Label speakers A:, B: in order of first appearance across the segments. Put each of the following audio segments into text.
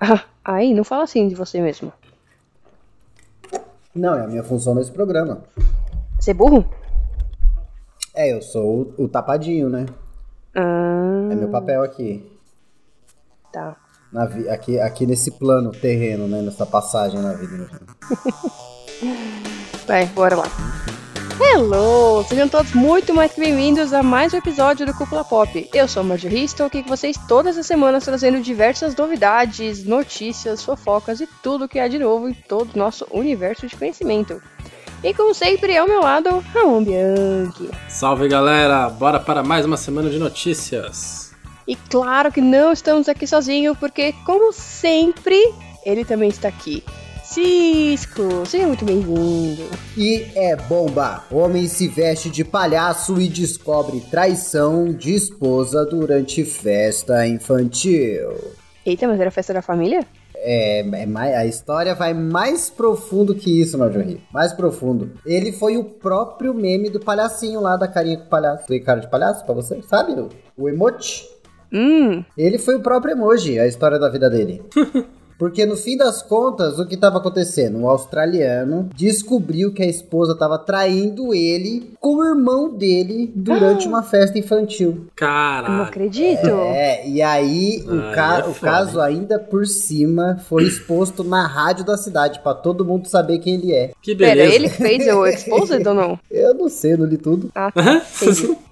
A: Ah, aí, não fala assim de você mesmo.
B: Não, é a minha função nesse programa.
A: Você é burro?
B: É, eu sou o, o tapadinho, né?
A: Ah,
B: É meu papel aqui.
A: tá.
B: Na vi- aqui, aqui nesse plano terreno, né? Nessa passagem na vida.
A: Vai, bora lá. Hello! Sejam todos muito mais bem-vindos a mais um episódio do Cúpula Pop. Eu sou a Marjorie estou aqui com vocês todas as semanas trazendo diversas novidades, notícias, fofocas e tudo que há de novo em todo o nosso universo de conhecimento. E como sempre, ao meu lado, Ramon Bianchi.
C: Salve galera, bora para mais uma semana de notícias.
A: E claro que não estamos aqui sozinhos, porque, como sempre, ele também está aqui. Cisco, seja muito bem-vindo.
B: E é bomba! Homem se veste de palhaço e descobre traição de esposa durante festa infantil.
A: Eita, mas era festa da família?
B: É, é mais, a história vai mais profundo que isso, Marjorie. Mais profundo. Ele foi o próprio meme do palhacinho lá, da carinha com o palhaço. Tem cara de palhaço pra você? Sabe? O, o emoji?
A: Hum,
B: Ele foi o próprio emoji, a história da vida dele. Porque no fim das contas, o que estava acontecendo? Um australiano descobriu que a esposa estava traindo ele com o irmão dele durante uma festa infantil.
A: eu não acredito.
B: É, e aí o, ca-
C: é
B: o caso ainda por cima foi exposto na rádio da cidade pra todo mundo saber quem ele é.
C: Que
A: Pera,
C: beleza.
A: ele que fez o Exposed ou não?
B: Eu não sei, não li tudo.
A: Ah, tá.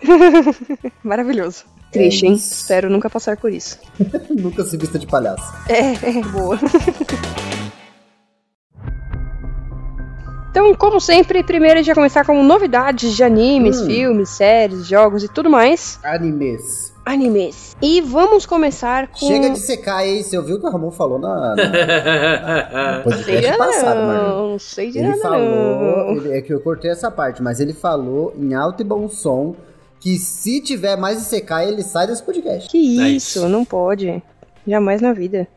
A: Maravilhoso. Triste, hein? Espero nunca passar por isso.
B: Nunca se vista de palhaço.
A: É, é, boa. Então, como sempre, primeiro a gente vai começar com novidades de animes,
B: Hum.
A: filmes, séries, jogos e tudo mais.
B: Animes.
A: Animes. E vamos começar com.
B: Chega de secar aí, você ouviu o que o Ramon falou na, na, no podcast
A: de
B: passado,
A: nada,
B: Marjorie?
A: não, não sei de
B: Ele
A: nada
B: falou,
A: não.
B: ele- é que eu cortei essa parte, mas ele falou em alto e bom som que se tiver mais de secar, ele sai desse podcast.
A: Que
C: É
A: isso, não pode. Jamais na vida.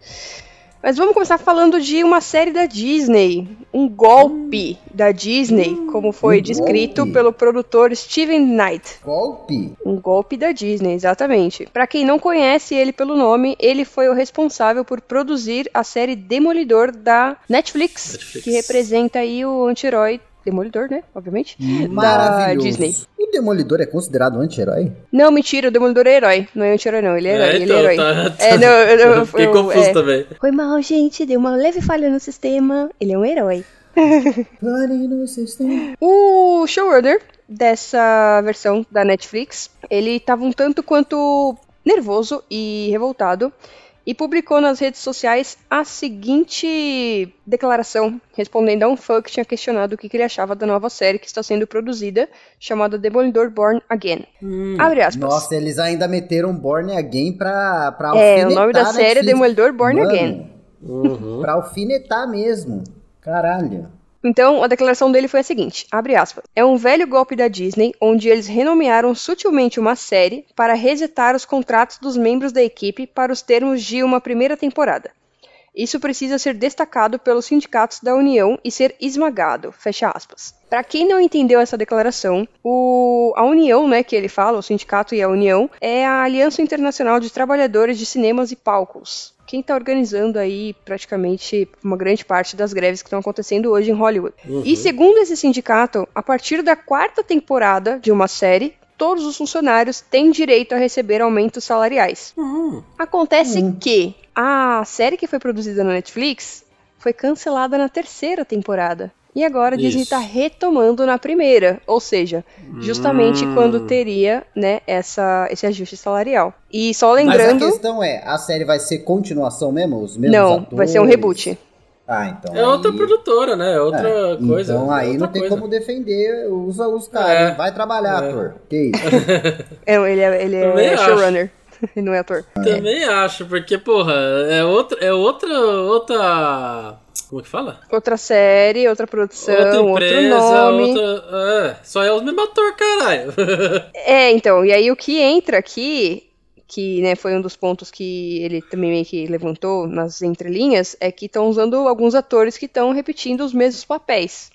A: Mas vamos começar falando de uma série da Disney. Um golpe da Disney, como foi
B: um
A: descrito
B: golpe?
A: pelo produtor Steven Knight.
B: Golpe?
A: Um golpe da Disney, exatamente. Pra quem não conhece ele pelo nome, ele foi o responsável por produzir a série Demolidor da Netflix,
C: Netflix.
A: que representa aí o anti-herói Demolidor, né? Obviamente. Da
B: Maravilhoso.
A: Disney.
B: O Demolidor é considerado um anti-herói?
A: Não, mentira, o Demolidor é herói. Não é anti-herói, não. Ele é herói.
C: É,
A: ele
C: então,
A: é herói.
C: tá-
A: É, não, eu, eu,
C: Eu fiquei
A: eu-
C: confuso
A: é.
C: também.
A: Foi mal, gente. Deu uma leve falha no sistema. Ele é um herói.
B: Pane no sistema.
A: O showrunner dessa versão da Netflix, ele tava um tanto quanto nervoso e revoltado e publicou nas redes sociais a seguinte declaração, respondendo a um fã que tinha questionado o que ele achava da nova série que está sendo produzida, chamada Demolidor Born Again. Abre aspas.
B: Nossa, eles ainda meteram Born Again pra, pra
A: é, o nome da série é. Demolidor Born
B: Mano,
A: Again.
C: Uhum.
B: Pra alfinetar mesmo. Caralho.
A: Então, a declaração dele foi a seguinte, aspas, é um velho golpe da Disney, onde eles renomearam sutilmente uma série para resetar os contratos dos membros da equipe para os termos de uma primeira temporada. Isso precisa ser destacado pelos sindicatos da União e ser esmagado, fecha aspas. Para quem não entendeu essa declaração, o- a União, né, que ele fala, o sindicato e a União, é a Aliança Internacional de Trabalhadores de Cinemas e Palcos. Quem está organizando aí praticamente uma grande parte das greves que estão acontecendo hoje em Hollywood. E segundo esse sindicato, a partir da quarta temporada de uma série, todos os funcionários têm direito a receber aumentos salariais.
C: Hum.
A: Acontece que a série que foi produzida na Netflix foi cancelada na terceira temporada. E agora a Disney está retomando na primeira, ou seja, justamente
C: Hum.
A: quando teria, né, essa, esse ajuste salarial. E só
B: Mas a
A: lembrando,
B: questão é, a série vai ser continuação mesmo? Os mesmos
A: não,
B: atores?
A: vai ser um reboot.
B: Ah, então
C: É outra
B: aí-
C: produtora, né? É outra
B: É,
C: coisa.
B: Então aí
C: outra
B: não tem
C: coisa.
B: como defender, usa os caras.
C: É.
B: hein? Vai trabalhar,
C: É.
B: ator. Que isso?
A: É, ele é, ele é
C: acho.
A: showrunner, ele não é ator.
C: Também acho, porque, porra, é outra. É outra. Outra. Como é que fala?
A: Outra série, outra produção,
C: outra
A: outro
C: empresa,
A: nome.
C: outra. É, só é os mesmos atores, caralho.
A: É, então, e aí o que entra aqui, que né, foi um dos pontos que ele também meio que levantou nas entrelinhas, é que estão usando alguns atores que estão repetindo os mesmos papéis.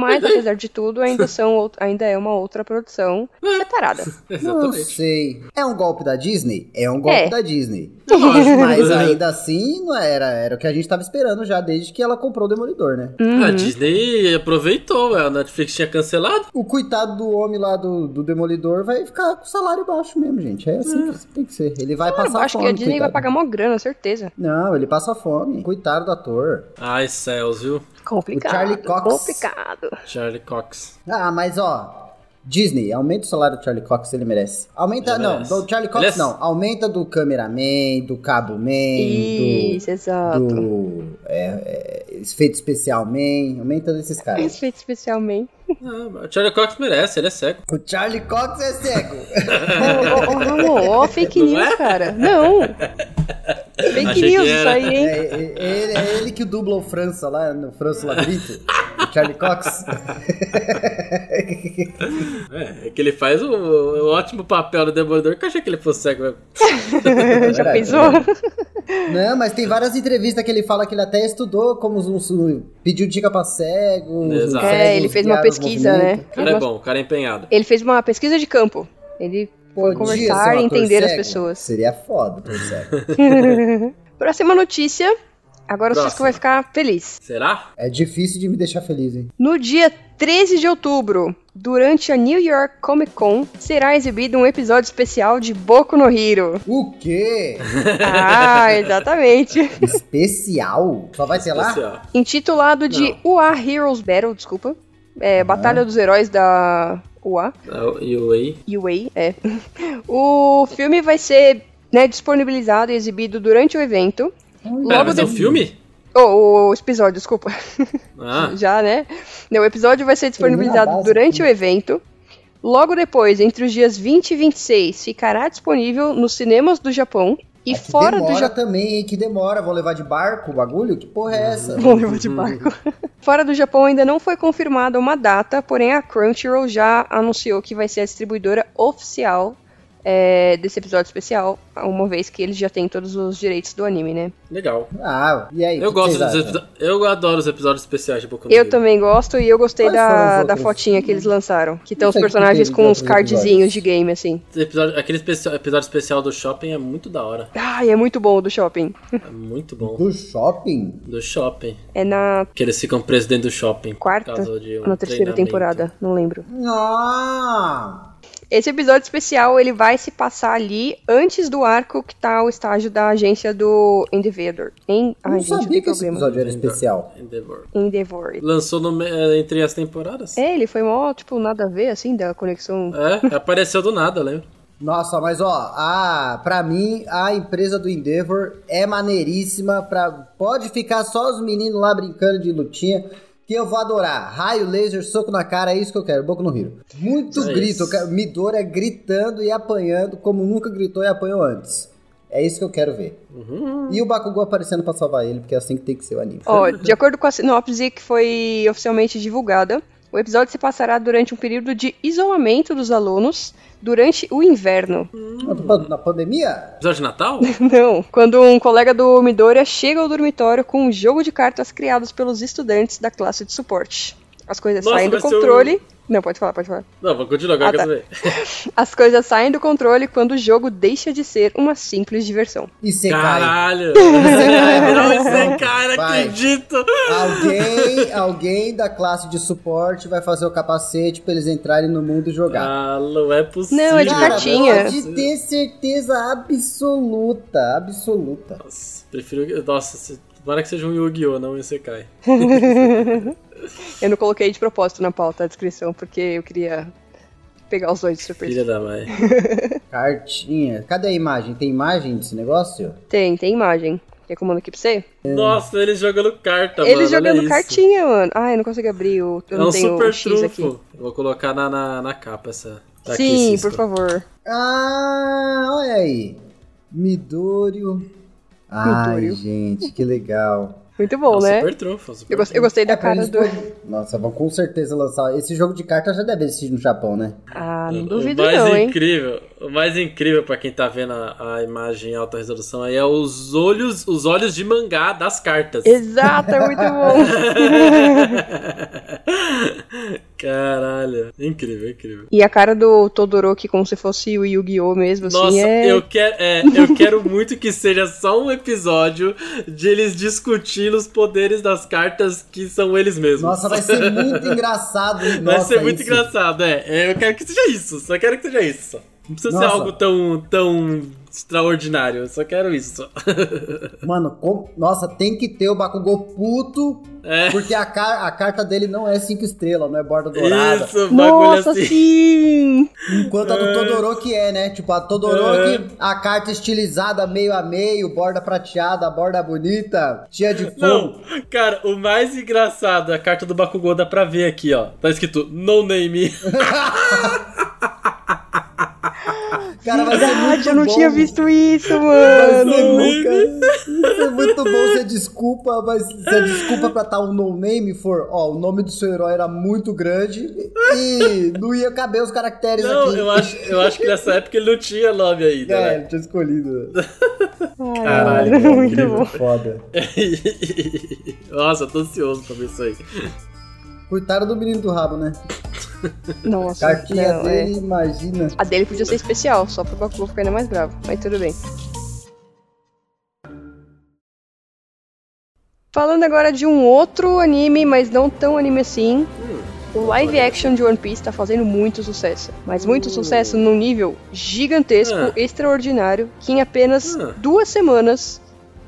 A: Mas, apesar de tudo, ainda, são, ainda é uma outra produção separada.
B: Não
C: Exatamente.
B: sei. É um golpe da Disney? É um golpe
A: É.
B: da Disney.
C: Lógico.
B: Mas ainda assim, não era, era o que a gente tava esperando já desde que ela comprou o Demolidor, né?
A: Uhum.
C: A Disney aproveitou, ué, a Netflix tinha cancelado.
B: O coitado do homem lá do, do Demolidor vai ficar com salário baixo mesmo, gente. É assim que tem que ser. Ele vai
A: Eu
B: passar
A: acho
B: fome.
A: que a Disney vai
B: coitado.
A: pagar mó grana, certeza.
B: Não, ele passa fome. Coitado do ator.
C: Ai, céus, viu?
A: Complicado.
B: O Charlie Cox.
A: Complicado.
C: Charlie Cox.
B: Ah, mas ó. Disney, aumenta o salário do Charlie Cox, ele merece. Aumenta,
C: Ele
B: não,
C: merece.
B: do Charlie Cox
C: Ele é-
B: não. Aumenta do cameraman, do cabo man,
A: Isso,
B: do,
A: exato.
B: do é, é, efeito especial man. Aumenta desses caras.
A: Respeito especialmente.
C: Ah, o Charlie Cox merece, ele é cego.
B: O Charlie Cox é cego.
A: Ô, ô, ô, fake news,
C: é?
A: cara. Não. Fake news isso aí,
B: É,
A: hein?
B: é- ele, é ele que dubla o França lá no França Labrito. o Charlie Cox.
C: É, é que ele faz o, o ótimo papel do Demolidor que eu achei que ele fosse cego mesmo.
A: Já pensou?
B: Não, mas tem várias entrevistas que ele fala que ele até estudou como os, os- pediu dica pra cego.
C: Exato.
A: É, ele fez uma pesquisa, né?
C: O cara é bom, o cara é empenhado.
A: Ele fez uma pesquisa de campo. Ele
B: Podia ser
A: conversar e entender as pessoas.
B: Seria foda, por.
A: Próxima notícia. Agora o Cisco
C: Próxima.
A: vai ficar feliz.
C: Será?
B: É difícil de me deixar feliz, hein?
A: No dia 13 de outubro, durante a New York Comic Con, será exibido um episódio especial de Boku no Hero.
B: O quê?
A: Ah, exatamente.
B: Especial? Só vai ter lá?
A: Intitulado de UA Heroes Battle, desculpa. É, Batalha dos Heróis da UA.
C: Ah, E o aí?
A: UA, é. O filme vai ser né, disponibilizado e exibido durante o evento.
C: Pera,
A: Logo
C: mas é um
A: de-
C: filme?
A: Oh, o episódio, desculpa.
C: Ah,
A: Já, né? Não, o episódio vai ser disponibilizado
B: base,
A: durante o evento. Logo depois, entre os dias 20 e 26, ficará disponível nos cinemas do Japão e
B: que
A: fora do
B: demora
A: Japão.
B: também? Que demora. Vou levar de barco o bagulho? Que porra é essa?
A: Vou levar de barco. Fora do Japão ainda não foi confirmada uma data, porém a Crunchyroll já anunciou que vai ser a distribuidora oficial é, desse episódio especial, uma vez que eles já têm todos os direitos do anime, né?
C: legal.
B: Ah, e aí?
C: Eu gosto dos episódios. Eu adoro os episódios especiais de Boku no
A: Eu
C: Hero.
A: também gosto e eu gostei
B: Quais
A: da, da fotinha que eles lançaram. Que estão os personagens
B: teve
A: com uns cardzinhos de game, assim.
C: Episódio- aquele especial- episódio especial do shopping é muito da hora.
A: Ai, é muito bom o do shopping.
C: É muito bom.
B: Do shopping?
C: Do shopping.
A: É na
C: Que eles ficam presos dentro do shopping. por
A: quarta
C: causa de um
A: ou na terceira temporada, não lembro.
B: Ah!
A: Esse episódio especial, ele vai se passar ali antes do arco que tá o estágio da agência do Endeavor. Em...
B: Eu
A: Ai,
B: não
A: gente,
B: sabia que esse episódio era especial.
C: Endeavor.
A: Endeavor.
C: Lançou no eh, entre as temporadas?
A: É, ele foi mó, tipo, nada a ver, assim, da conexão.
C: É, apareceu do nada, lembra?
B: Nossa, mas ó, a, pra mim, a empresa do Endeavor é maneiríssima. Pra, pode ficar só os meninos lá brincando de lutinha, que eu vou adorar. Raio, laser, soco na cara, é isso que eu quero. Boku no Hero. Muito
C: É
B: grito. quero, Midora gritando e apanhando como nunca gritou e apanhou antes. É isso que eu quero ver.
C: Uhum.
B: E o Bakugou aparecendo pra salvar ele, porque é assim que tem que ser o anime.
A: Ó, de acordo com a sinopse que foi oficialmente divulgada, o episódio se passará durante um período de isolamento dos alunos durante o inverno.
B: Na pandemia?
C: Episódio de Natal?
A: Não, quando um colega do Midoriya chega ao dormitório com um jogo de cartas criados pelos estudantes da classe de suporte. As coisas
C: Nossa,
A: saem do controle. Não, pode falar, pode falar.
C: Não, vou continuar agora,
A: Ah, tá.
C: quero saber.
A: As coisas saem do controle quando o jogo deixa de ser uma simples diversão.
B: E você cai.
C: Caralho!
B: cai,
C: Não, você cai, não
B: Vai.
C: acredito!
B: Alguém, alguém da classe de suporte vai fazer o capacete pra eles entrarem no mundo e jogar.
C: Ah, não é possível.
A: Não, é de
B: Cara,
A: cartinha.
B: pode ter certeza absoluta, absoluta.
C: Nossa, prefiro. Nossa, se... tomara que seja um Yu-Gi-Oh!, não um Isekai.
A: Eu não coloquei de propósito na pauta a descrição, porque eu queria pegar os dois de surpresa.
C: Filha da mãe.
B: Cartinha. Cadê a imagem? Tem imagem desse negócio?
A: Tem, tem imagem. Quer que eu mando aqui pra você?
C: Nossa, eles jogando carta,
A: Eles
C: mano. olha
A: jogando
C: isso.
A: cartinha, mano. Ai, eu não consigo abrir o. Eu
C: É
A: não
C: um
A: tenho
C: super
A: o X aqui.
C: Vou colocar na, na, na capa essa. Tá aqui,
A: Sim,
C: Cisco.
A: por favor.
B: Ah, olha aí. Midório. Ai, gente, que legal.
A: Muito bom,
C: É um
A: né?
C: Super trunfo, super
A: Eu, gos- eu gostei da
B: É,
A: cara do.
B: Nossa, vão com certeza lançar. Esse jogo de carta já deve existir no Japão, né?
A: Ah, não
C: O
A: duvido
C: mais
A: não, hein?
C: incrível, o mais incrível pra quem tá vendo a, a imagem em alta resolução aí é os olhos, os olhos de mangá das cartas.
A: Exato, é muito bom.
C: Caralho, incrível, incrível.
A: E a cara do Todoroki como se fosse o Yu-Gi-Oh! mesmo, assim,
C: Nossa,
A: é...
C: eu, quero, é, eu quero muito que seja só um episódio de eles discutindo os poderes das cartas que são eles mesmos.
B: Nossa, vai ser muito engraçado. hein?
C: Vai
B: Nossa,
C: ser muito
B: isso.
C: engraçado, é. É, Eu quero que seja isso, só quero que seja isso. Não precisa ser
B: Nossa.
C: algo tão, tão extraordinário, eu só quero isso.
B: Mano, com- nossa, tem que ter o Bakugou puto,
C: É.
B: porque a, car- a carta dele não é cinco estrelas, não é borda dourada.
C: Isso, bagulho
A: Nossa,
C: assim.
A: sim!
B: Enquanto a do Todoroki é, né? Tipo, a Todoroki, a carta estilizada meio a meio, borda prateada, borda bonita, cheia de fogo.
C: Não, cara, o mais engraçado, a carta do Bakugou dá pra ver aqui, ó. Tá escrito No Name.
B: Cara, vai ser muito
A: eu não
B: bom.
A: tinha visto isso, mano.
B: isso é muito bom ser desculpa, mas ser desculpa pra estar um no name for, ó, o nome do seu herói era muito grande e não ia caber os caracteres
C: Não,
B: aqui.
C: eu acho, eu acho que nessa época ele não tinha nome ainda,
B: É,
C: né?
B: ele tinha escolhido.
C: Caralho, é
A: muito
C: incrível.
A: bom.
B: Foda.
C: Nossa, eu tô ansioso pra ver isso aí.
B: Coitado do menino do rabo, né?
A: Nossa,
B: Cartinha
A: não, é.
B: dele, imagina.
A: A dele podia ser especial, só pro Bakugou ficar ainda mais bravo, mas tudo bem. Falando agora de um outro anime, mas não tão anime assim. O live action de One Piece tá fazendo muito sucesso. Mas muito sucesso num nível gigantesco,
C: Ah.
A: extraordinário, que em apenas
C: Ah.
A: duas semanas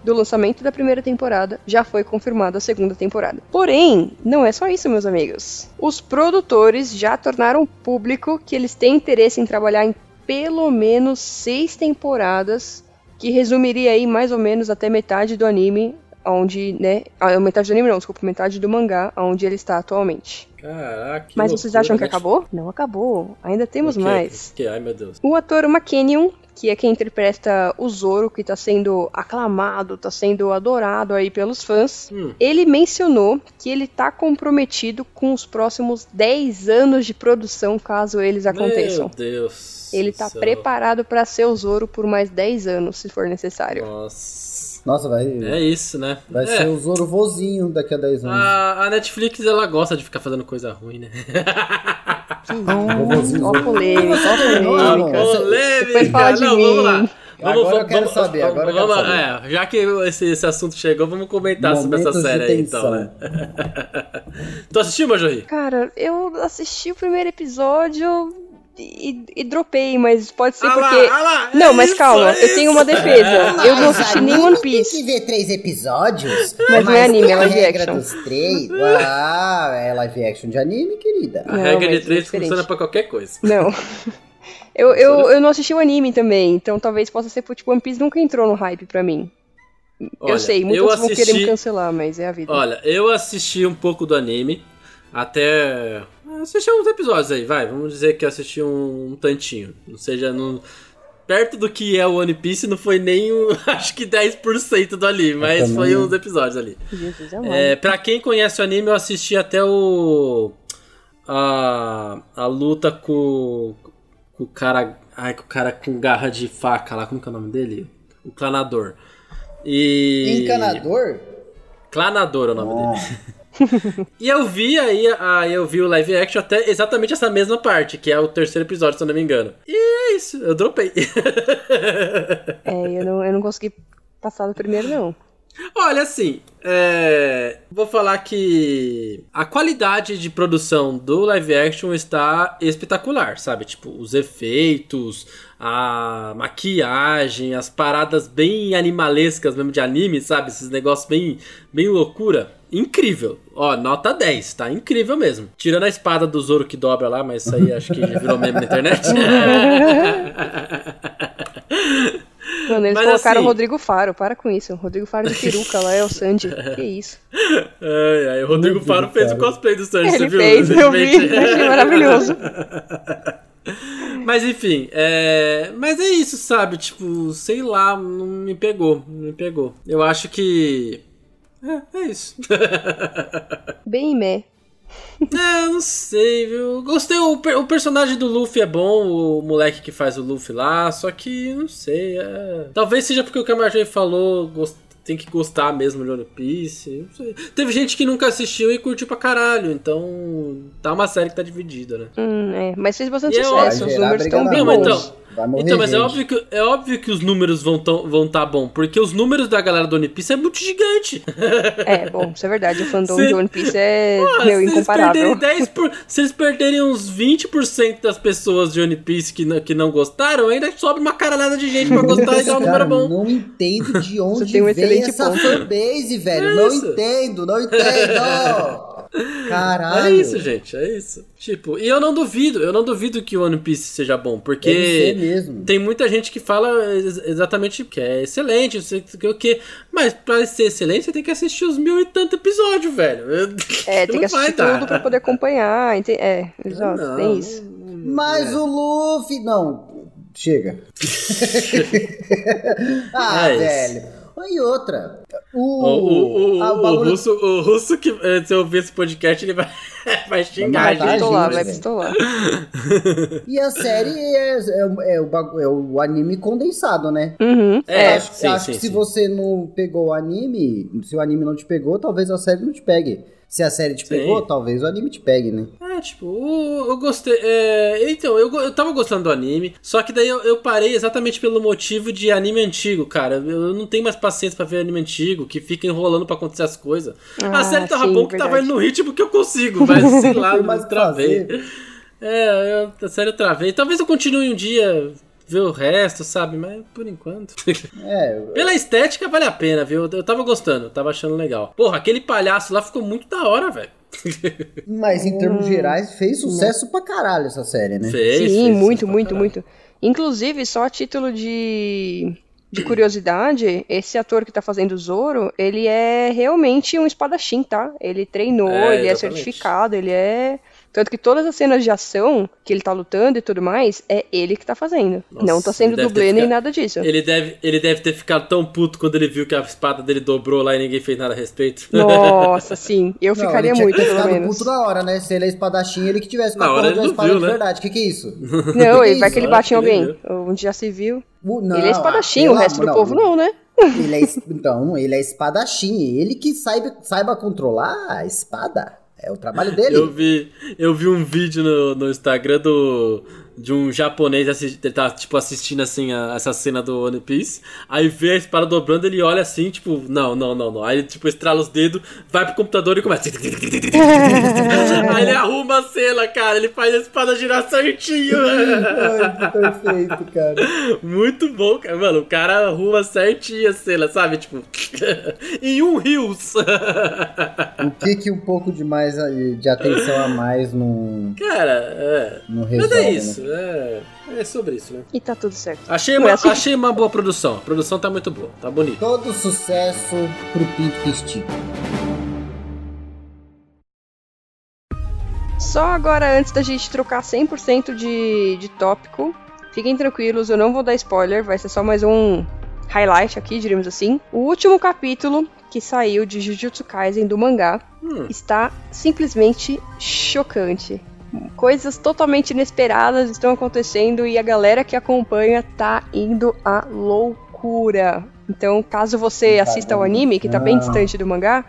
A: do lançamento da primeira temporada já foi confirmada a segunda temporada. Porém, não é só isso, meus amigos. Os produtores já tornaram público que eles têm interesse em trabalhar em pelo menos seis temporadas, que resumiria aí mais ou menos até metade do anime, onde, né, a metade do anime não, desculpa, metade do mangá, onde ele está atualmente.
C: Caraca. que
A: Mas vocês
C: loucura,
A: acham que
C: né?
A: acabou? Não acabou. Ainda temos
C: O quê?
A: mais.
C: O quê? Ai, meu Deus.
A: O ator McKennion, que é quem interpreta o Zoro, que tá sendo aclamado, tá sendo adorado aí pelos fãs,
C: Hum.
A: ele mencionou que ele tá comprometido com os próximos 10 anos de produção, caso eles aconteçam.
C: Meu Deus.
A: Ele tá
C: céu.
A: preparado pra ser o Zoro por mais 10 anos, se for necessário.
C: Nossa.
B: Nossa, vai,
C: É isso, né?
B: vai
C: é.
B: ser o Zoro vozinho daqui a 10 anos.
C: A, a Netflix, ela gosta de ficar fazendo coisa ruim, né?
B: Vovozinho
A: Ó polêmica, ó
B: Não,
A: polêmica.
B: não,
A: Depois
C: Polêmica!
A: fala de
C: Não,
A: mim.
C: vamos lá.
B: Agora eu quero saber, agora eu quero
C: vamos,
B: saber.
C: É, já que esse, esse assunto chegou, vamos comentar sobre essa
B: Momentos
C: série aí, então, né? tu assistiu, Majorri?
A: Cara, eu assisti o primeiro episódio e, e dropei, mas pode ser
C: Ah lá,
A: porque.
C: ah lá, é
A: não, mas
C: isso,
A: calma,
C: é
A: eu tenho uma defesa. eu não assisti nem One
B: Tem
A: Piece.
B: que ver três episódios.
A: Mas não é anime,
B: tem
A: é
B: a
A: live
B: regra
A: action.
B: dos três. Ah, é live action de anime, querida.
C: A
A: Não,
C: regra de
A: é
C: três
A: diferente.
C: funciona pra qualquer coisa.
A: Não. Eu, eu, eu não assisti o anime também, então talvez possa ser porque tipo, One Piece nunca entrou no hype pra mim.
C: Olha,
A: eu sei, muitos
C: eu
A: vão querer me
C: assisti-
A: cancelar, mas é a vida.
C: Olha, eu assisti um pouco do anime, até. Assisti uns episódios aí, vai. Vamos dizer que eu assisti um, um tantinho. Não seja. No, perto do que é o One Piece, não foi nem o, acho que 10% do anime, mas
B: também-
C: foi uns episódios ali.
A: Jesus amado.
C: É, pra quem conhece o anime, eu assisti até o. A, a luta com, com o cara. Ai, com o cara com garra de faca lá, como que é o nome dele? O Clanador. E.
B: Encanador?
C: Clanador é o nome dele. E eu vi aí, aí eu vi o live action até exatamente essa mesma parte, que é o terceiro episódio, se eu não me engano. E é isso, eu dropei.
A: É, eu não, eu não consegui passar do primeiro, não.
C: Olha, assim, é, vou falar que a qualidade de produção do live action está espetacular, sabe? Tipo, os efeitos, a maquiagem, as paradas bem animalescas mesmo de anime, sabe? Esses negócios bem, bem loucura. Incrível. Ó, nota 10, tá? Incrível mesmo. Tirando a espada do Zoro que dobra lá, mas isso aí acho que já virou meme na internet.
A: Mano, eles
C: Mas
A: colocaram
C: assim-
A: o Rodrigo Faro, para com isso. O Rodrigo Faro de peruca lá é o Sandy. Que isso?
C: Ai, ai, o Rodrigo
B: Meu Deus
C: Faro
B: do
C: fez
B: céu.
C: o cosplay do você
A: Ele
C: viu?
A: fez, eu vi, achei maravilhoso.
C: Mas enfim, é... Mas é isso, sabe? Tipo, sei lá, não me pegou, não me pegou. Eu acho que É, é isso.
A: Bem meh.
C: É, não sei, viu? Gostei, o, o personagem do Luffy é bom, o moleque que faz o Luffy lá, só que não sei. é- Talvez seja porque o que a Marjorie falou, gos- tem que gostar mesmo de One Piece. não sei. Teve gente que nunca assistiu e curtiu pra caralho, então tá uma série que tá dividida, né?
A: Hum, é, mas fez bastante
C: E é
A: sucesso, os
B: gerar
A: números estão bem
C: Não,
A: bons.
C: então-
B: Vai morrer
C: Então, mas é óbvio, que, é óbvio que os números vão estar vão tá bom, porque os números da galera do One Piece é muito gigante.
A: É, bom, isso é verdade. O fandom
C: Se-
A: de One Piece é
C: Ah,
A: meu,
C: se eles
A: incomparável.
C: perderem 10 por, se eles perderem uns 20% das pessoas de One Piece que, não- que não gostaram, ainda sobra uma caralhada de gente pra gostar e dar um número
B: Cara,
C: bom.
B: não entendo de onde
A: tem um
B: vem
A: excelente
B: essa
A: ponto.
B: fanbase, velho.
C: É
B: não entendo, não entendo. Caralho.
C: É isso, gente, é isso. Tipo, e eu não duvido, eu não duvido que o One Piece seja bom, porque
B: mesmo.
C: tem muita gente que fala ex- exatamente que é excelente, não sei o que, mas pra ser excelente você tem que assistir os mil e tanto episódios, velho.
A: É, tem que assistir
C: dar.
A: tudo pra poder acompanhar. É, exato,
C: Não,
A: tem isso.
B: Mas o Luffy. Não, chega. ah,
C: É isso.
B: velho. E outra. O,
C: O, o, o,
B: ah,
C: o
B: bagulho-
C: russo, o russo que eh, se eu ouvir esse podcast, ele vai, vai xingar
A: Vai
C: a gente.
A: pistolar, vai pistolar.
B: E a série é, é, o- é o, é o anime condensado, né?
A: Uhum.
C: É,
A: É,
B: acho
C: sim,
B: acho
C: sim,
B: que se
C: sim.
B: você não pegou o anime, se o anime não te pegou, talvez a série não te pegue. Se a série te
C: Sim.
B: pegou, talvez o anime te pegue, né?
C: É, tipo, o- eu gostei. é, então, eu, eu tava gostando do anime, só que daí eu, eu parei exatamente pelo motivo de anime antigo, cara. Eu não tenho mais paciência pra ver anime antigo, que fica enrolando pra acontecer as coisas. a
A: Ah,
C: série tava
A: sim,
C: bom que tava
A: verdade.
C: indo no ritmo que eu consigo, mas sei lá, eu
B: que
C: travei.
B: fazer.
C: É, eu, a série eu travei. Talvez eu continue um dia ver o resto, sabe? Mas por enquanto.
B: É,
C: Pela estética vale a pena, viu? Eu tava gostando, eu tava achando legal. Porra, aquele palhaço lá ficou muito da hora, velho.
B: mas em
A: Hum.
B: termos gerais, fez sucesso pra caralho essa série, né?
C: Fez,
A: Sim,
C: fez,
A: muito, muito, muito. Inclusive, só a título de, de curiosidade, esse ator que tá fazendo o Zoro, ele é realmente um espadachim, tá? Ele treinou,
C: É,
A: ele é certificado, ele é. Tanto que todas as cenas de ação que ele tá lutando e tudo mais, é ele que tá fazendo.
C: Nossa,
A: Não tá sendo dublê nem
C: ficado-
A: nada disso.
C: Ele deve, ele deve ter ficado tão puto quando ele viu que a espada dele dobrou lá e ninguém fez nada a respeito.
A: Nossa, sim. Eu
B: Não,
A: ficaria muito, pelo menos.
B: puto na hora, né? Se ele é espadachim, ele que tivesse com
C: Na
B: a
C: hora
B: porra de uma
C: não
B: espada
C: viu,
B: de
C: né?
B: verdade. O que, que é isso?
A: Não,
B: Que
A: ele vai
B: isso?
A: que ele bate em alguém. Um já se viu.
B: Não,
A: ele é espadachim,
B: ah,
A: o resto do povo não, né?
B: Ele é, então, ele é espadachim. Ele que saiba, saiba controlar a espada. É o trabalho dele.
C: Eu vi, eu vi um vídeo no, no Instagram do, de um japonês assi- ele tá, tipo, assistindo assim a- essa cena do One Piece. Aí vê a espada dobrando, ele olha assim, tipo, não, não, não, não. Aí ele tipo estrala os dedos, vai pro computador e começa. Aí ele arruma a cena, cara. Ele faz a espada girar certinho.
B: Ai, perfeito, cara.
C: Muito bom, cara. Mano, o cara arruma certinho a cena, sabe? Tipo, em um rios.
B: O que que um pouco de mais de atenção a mais não,
C: cara, é. Mas
B: resolve,
C: é
B: né?
C: Isso, é. É sobre isso, né?
A: E tá tudo certo.
C: Achei uma,
A: assim?
C: achei uma boa produção. A produção tá muito boa, tá bonito.
B: Todo sucesso pro Pinto que estica.
A: Só agora, antes da gente trocar 100% de, de tópico, fiquem tranquilos, eu não vou dar spoiler, vai ser só mais um highlight aqui, diríamos assim. O último capítulo que saiu de Jujutsu Kaisen do mangá
C: Hum.
A: está simplesmente chocante. Coisas totalmente inesperadas estão acontecendo e a galera que acompanha tá indo à loucura. Então, caso você assista ao anime, que tá bem distante do mangá,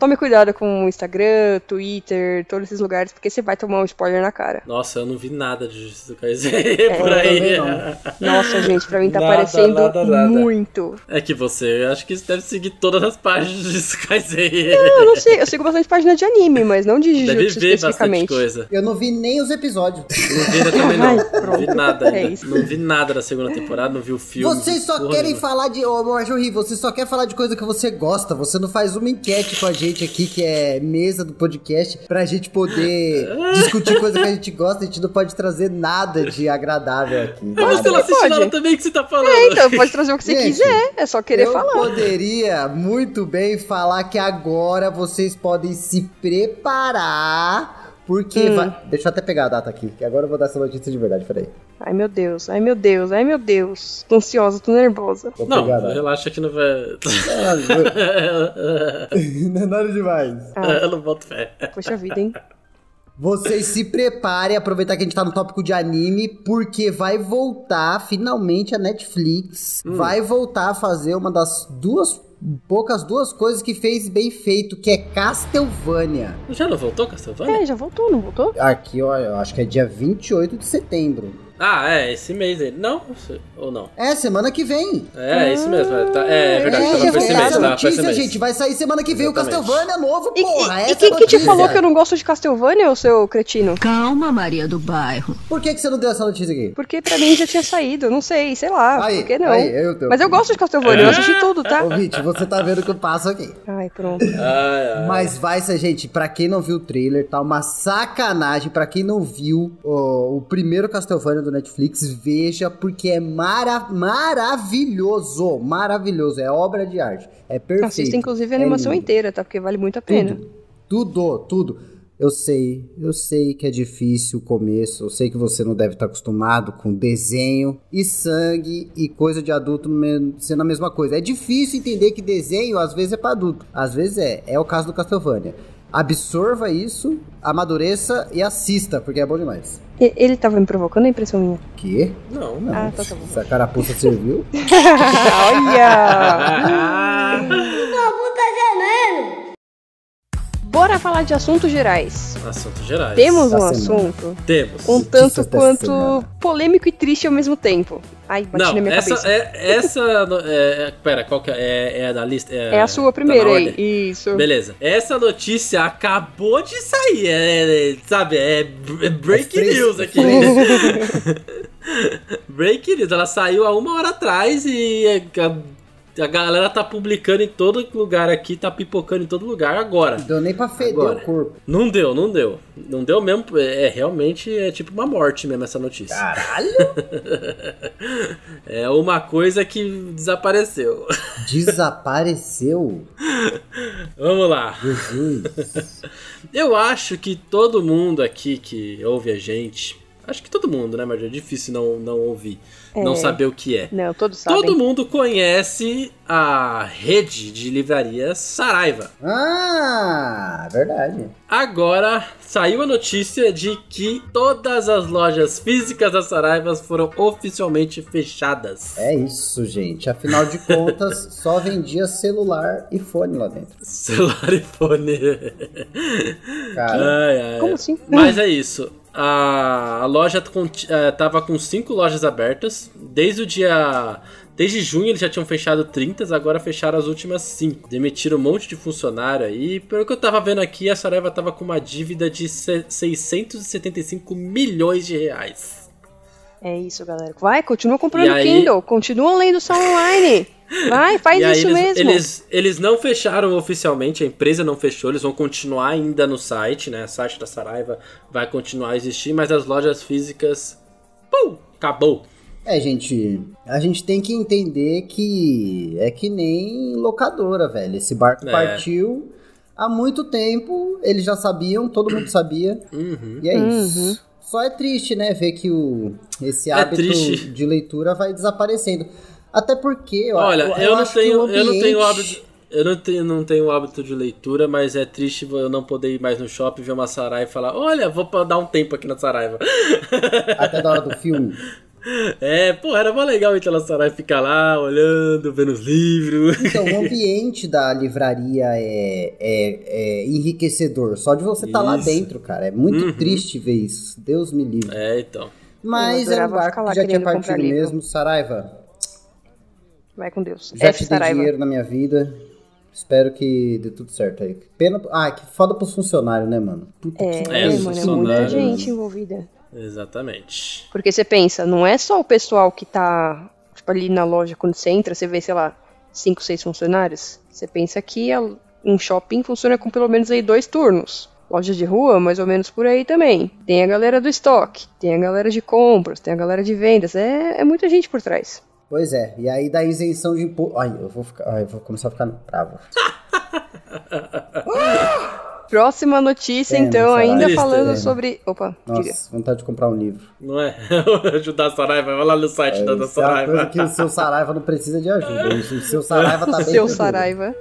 A: tome cuidado com o Instagram, Twitter, todos esses lugares, porque você vai tomar um spoiler na cara.
C: Nossa, eu não vi nada de Jujutsu Kaisen
A: É,
C: por aí.
B: não.
A: Nossa, gente, pra mim tá
C: Nada,
A: parecendo
C: nada, nada.
A: muito.
C: É que você, eu acho que você deve seguir todas as páginas de Jujutsu Kaisen.
A: Eu não sei, eu sigo bastante página de anime, mas não de
C: Deve
A: Jujutsu
C: ver bastante
A: especificamente.
C: coisa.
B: Eu não vi nem os episódios.
C: Não vi ainda também não.
A: Ai,
C: não vi nada ainda.
A: É isso.
C: Não vi nada da segunda temporada, não vi o filme.
B: Vocês só
C: porra
B: querem
C: nenhuma.
B: falar de. Ô, Marjorie, você só quer falar de coisa que você gosta. Você não faz uma enquete com a gente aqui, que é mesa do podcast, pra gente poder discutir coisa que a gente gosta. A gente não pode trazer nada de agradável aqui.
C: Mas você não
B: nada.
C: assiste
A: Pode.
C: nada também que você tá falando.
A: É, então, pode trazer o que você
B: Gente,
A: quiser, é só querer
B: eu
A: falar.
B: poderia muito bem falar que agora vocês podem se preparar Porque vai. Deixa eu até pegar a data aqui, que agora eu vou dar essa notícia de verdade, peraí.
A: Ai meu Deus, ai meu Deus, ai meu Deus. Tô ansiosa, tô nervosa.
B: Vou
C: Não, relaxa que não vai.
B: Não é nada demais.
A: Ah,
C: Eu não boto fé.
A: poxa vida, hein?
B: Vocês se preparem, aproveitar que a gente tá no tópico de anime, porque vai voltar finalmente a Netflix. Vai voltar a fazer uma das duas poucas duas coisas que fez bem feito, que é Castlevania.
C: Já não voltou, Castlevania?
A: É, já voltou, não voltou?
B: Aqui, ó, eu acho que é dia 28 de setembro.
C: Ah, é, esse mês aí. Não? Ou não?
B: É, semana que vem.
C: É, é isso mesmo. É, tá- é, é verdade,
B: é,
C: tava pra esse mês, tá? Pra esse
B: notícia,
C: mês.
B: gente, vai sair semana que vem
C: Exatamente.
B: o Castlevania novo,
A: E,
B: porra.
A: e- e quem que te falou que eu não gosto de Castlevania, ô seu cretino?
D: Calma, Maria do Bairro.
B: Por que, que você não deu essa notícia aqui?
A: Porque pra mim já tinha saído, não sei, sei lá,
B: Aí,
A: por que não?
B: aí, eu tô-
A: Mas eu gosto de Castlevania, eu assisti tudo, tá?
B: Ô, Vit, você tá vendo o que eu passo aqui.
A: Ai, pronto.
C: Ai, ai.
B: Mas vai ser, gente, pra quem não viu o trailer, tá uma sacanagem. Pra quem não viu ó, o primeiro Castlevania do Netflix, veja, porque é mara maravilhoso. Maravilhoso. É obra de arte. É perfeito.
A: Assista inclusive a
B: É
A: animação
B: lindo.
A: inteira, tá? Porque vale muito a pena.
B: Tudo, tudo, tudo. Eu sei, eu sei que é difícil o começo, eu sei que você não deve estar acostumado com desenho e sangue e coisa de adulto sendo a mesma coisa. É difícil entender que desenho às vezes é para adulto, às vezes é. É o caso do Castlevania. Absorva isso, amadureça e assista, porque é bom demais.
A: Ele tava me provocando a impressão minha.
B: Que?
C: Não.
B: Não.
A: Ah, tá, tá bom.
B: Essa carapuça serviu?
A: Olha! Bora falar de assuntos gerais.
C: Assuntos gerais.
A: Temos um assunto
C: Temos.
A: um tanto quanto polêmico e triste ao mesmo tempo. Ai, bati
C: Não,
A: na minha
C: essa
A: cabeça.
C: é. Essa. no- É, é- pera, qual que é? É, é a da lista?
A: É a sua
C: tá
A: primeira
C: na
A: aí. Isso.
C: Beleza. Essa notícia acabou de sair. É, é, sabe, é, é break
B: É
C: news
B: é
C: aqui. break news. Ela saiu há uma hora atrás e a, galera tá publicando em todo lugar aqui, tá pipocando em todo lugar agora.
B: Não deu nem pra feder
C: Agora.
B: o corpo.
C: Não deu, não deu. Não deu mesmo. É realmente é tipo uma morte mesmo essa notícia.
B: Caralho!
C: É uma coisa que desapareceu.
B: Desapareceu?
C: Vamos lá.
B: Jesus.
C: Eu acho que todo mundo aqui que ouve a gente. Acho que todo mundo, né, mas é difícil não, não ouvir. Não saber o que é.
A: Não, todos sabem.
C: Todo mundo conhece a rede de livrarias Saraiva.
B: Ah, verdade.
C: Agora saiu a notícia de que todas as lojas físicas da Saraiva foram oficialmente fechadas.
B: É isso, gente. Afinal de contas, só vendia celular e fone lá dentro.
C: Celular e fone.
B: Cara,
C: Ai, ai.
A: Como assim?
C: Mas é isso. A, loja conti- eh, com cinco lojas abertas. Desde o dia. Desde junho eles já tinham fechado 30, agora fecharam as últimas 5. Demitiram um monte de funcionário aí. Pelo que eu tava vendo aqui, a Saraiva tava com uma dívida de se- 675 milhões de reais.
A: É isso, galera. Vai, continua comprando
C: aí-
A: Kindle, continua lendo só online. Vai, faz
C: e aí
A: isso
C: eles,
A: mesmo.
C: Eles, eles não fecharam oficialmente, a empresa não fechou, eles vão continuar ainda no site, né? O site da Saraiva vai continuar a existir, mas as lojas físicas. Pum! Acabou.
B: é, gente, a gente tem que entender que é que nem locadora, velho. Esse barco
C: É.
B: partiu há muito tempo, eles já sabiam, todo mundo sabia.
C: Uhum.
B: E é
A: Uhum.
B: isso. Só é triste, né, ver que o, esse
C: É
B: hábito
C: triste.
B: de leitura vai desaparecendo. Até porque, ó,
C: Olha, eu, não
B: acho que
C: tenho,
B: o
C: eu não tenho
B: ambiente-
C: hábito. Eu não tenho, não tenho hábito de leitura, mas é triste eu não poder ir mais no shopping, ver uma Saraiva e falar: Olha, vou dar um tempo aqui na Saraiva.
B: Até da hora do filme.
C: É, pô, era mó legal Saraiva e ficar lá, olhando, vendo os livros.
B: Então, o ambiente da livraria é, é, é enriquecedor. Só de você estar lá
C: Isso.
B: dentro, cara. É muito
C: Uhum.
B: triste ver isso. Deus me livre.
C: É, então.
B: Mas
A: Eu
B: era um barco
A: lá
B: que já tinha partido mesmo. Saraiva,
A: Vai com Deus.
B: já
A: F
B: te dei
A: Saraiva.
B: dinheiro na minha vida. Espero que dê tudo certo aí. Pena. Ah, que foda pros funcionários, né, mano? Puta
A: É,
B: que
C: É,
A: mano, é muita gente envolvida.
C: Exatamente.
A: Porque você pensa, não é só o pessoal que tá tipo, ali na loja, quando você entra, você vê, sei lá, cinco, seis funcionários. Você pensa que a- um shopping funciona com pelo menos aí dois turnos. Loja de rua, mais ou menos por aí também. Tem a galera do estoque, tem a galera de compras, tem a galera de vendas. É, é muita gente por trás.
B: Pois é, e aí da isenção de imposto. Ai, eu vou ficar. Ai, eu vou começar a ficar bravo.
A: Próxima notícia,
B: Temos,
A: então,
B: Saraiva.
A: ainda falando sobre. Opa, diga.
B: Nossa, vontade de comprar um livro.
C: Não é? Ajudar a Saraiva, vai lá no site da, da
B: é coisa
C: Saraiva.
B: que o seu Saraiva não precisa de ajuda. O seu Saraiva tá bem
A: Seu
B: tranquilo.
A: Saraiva.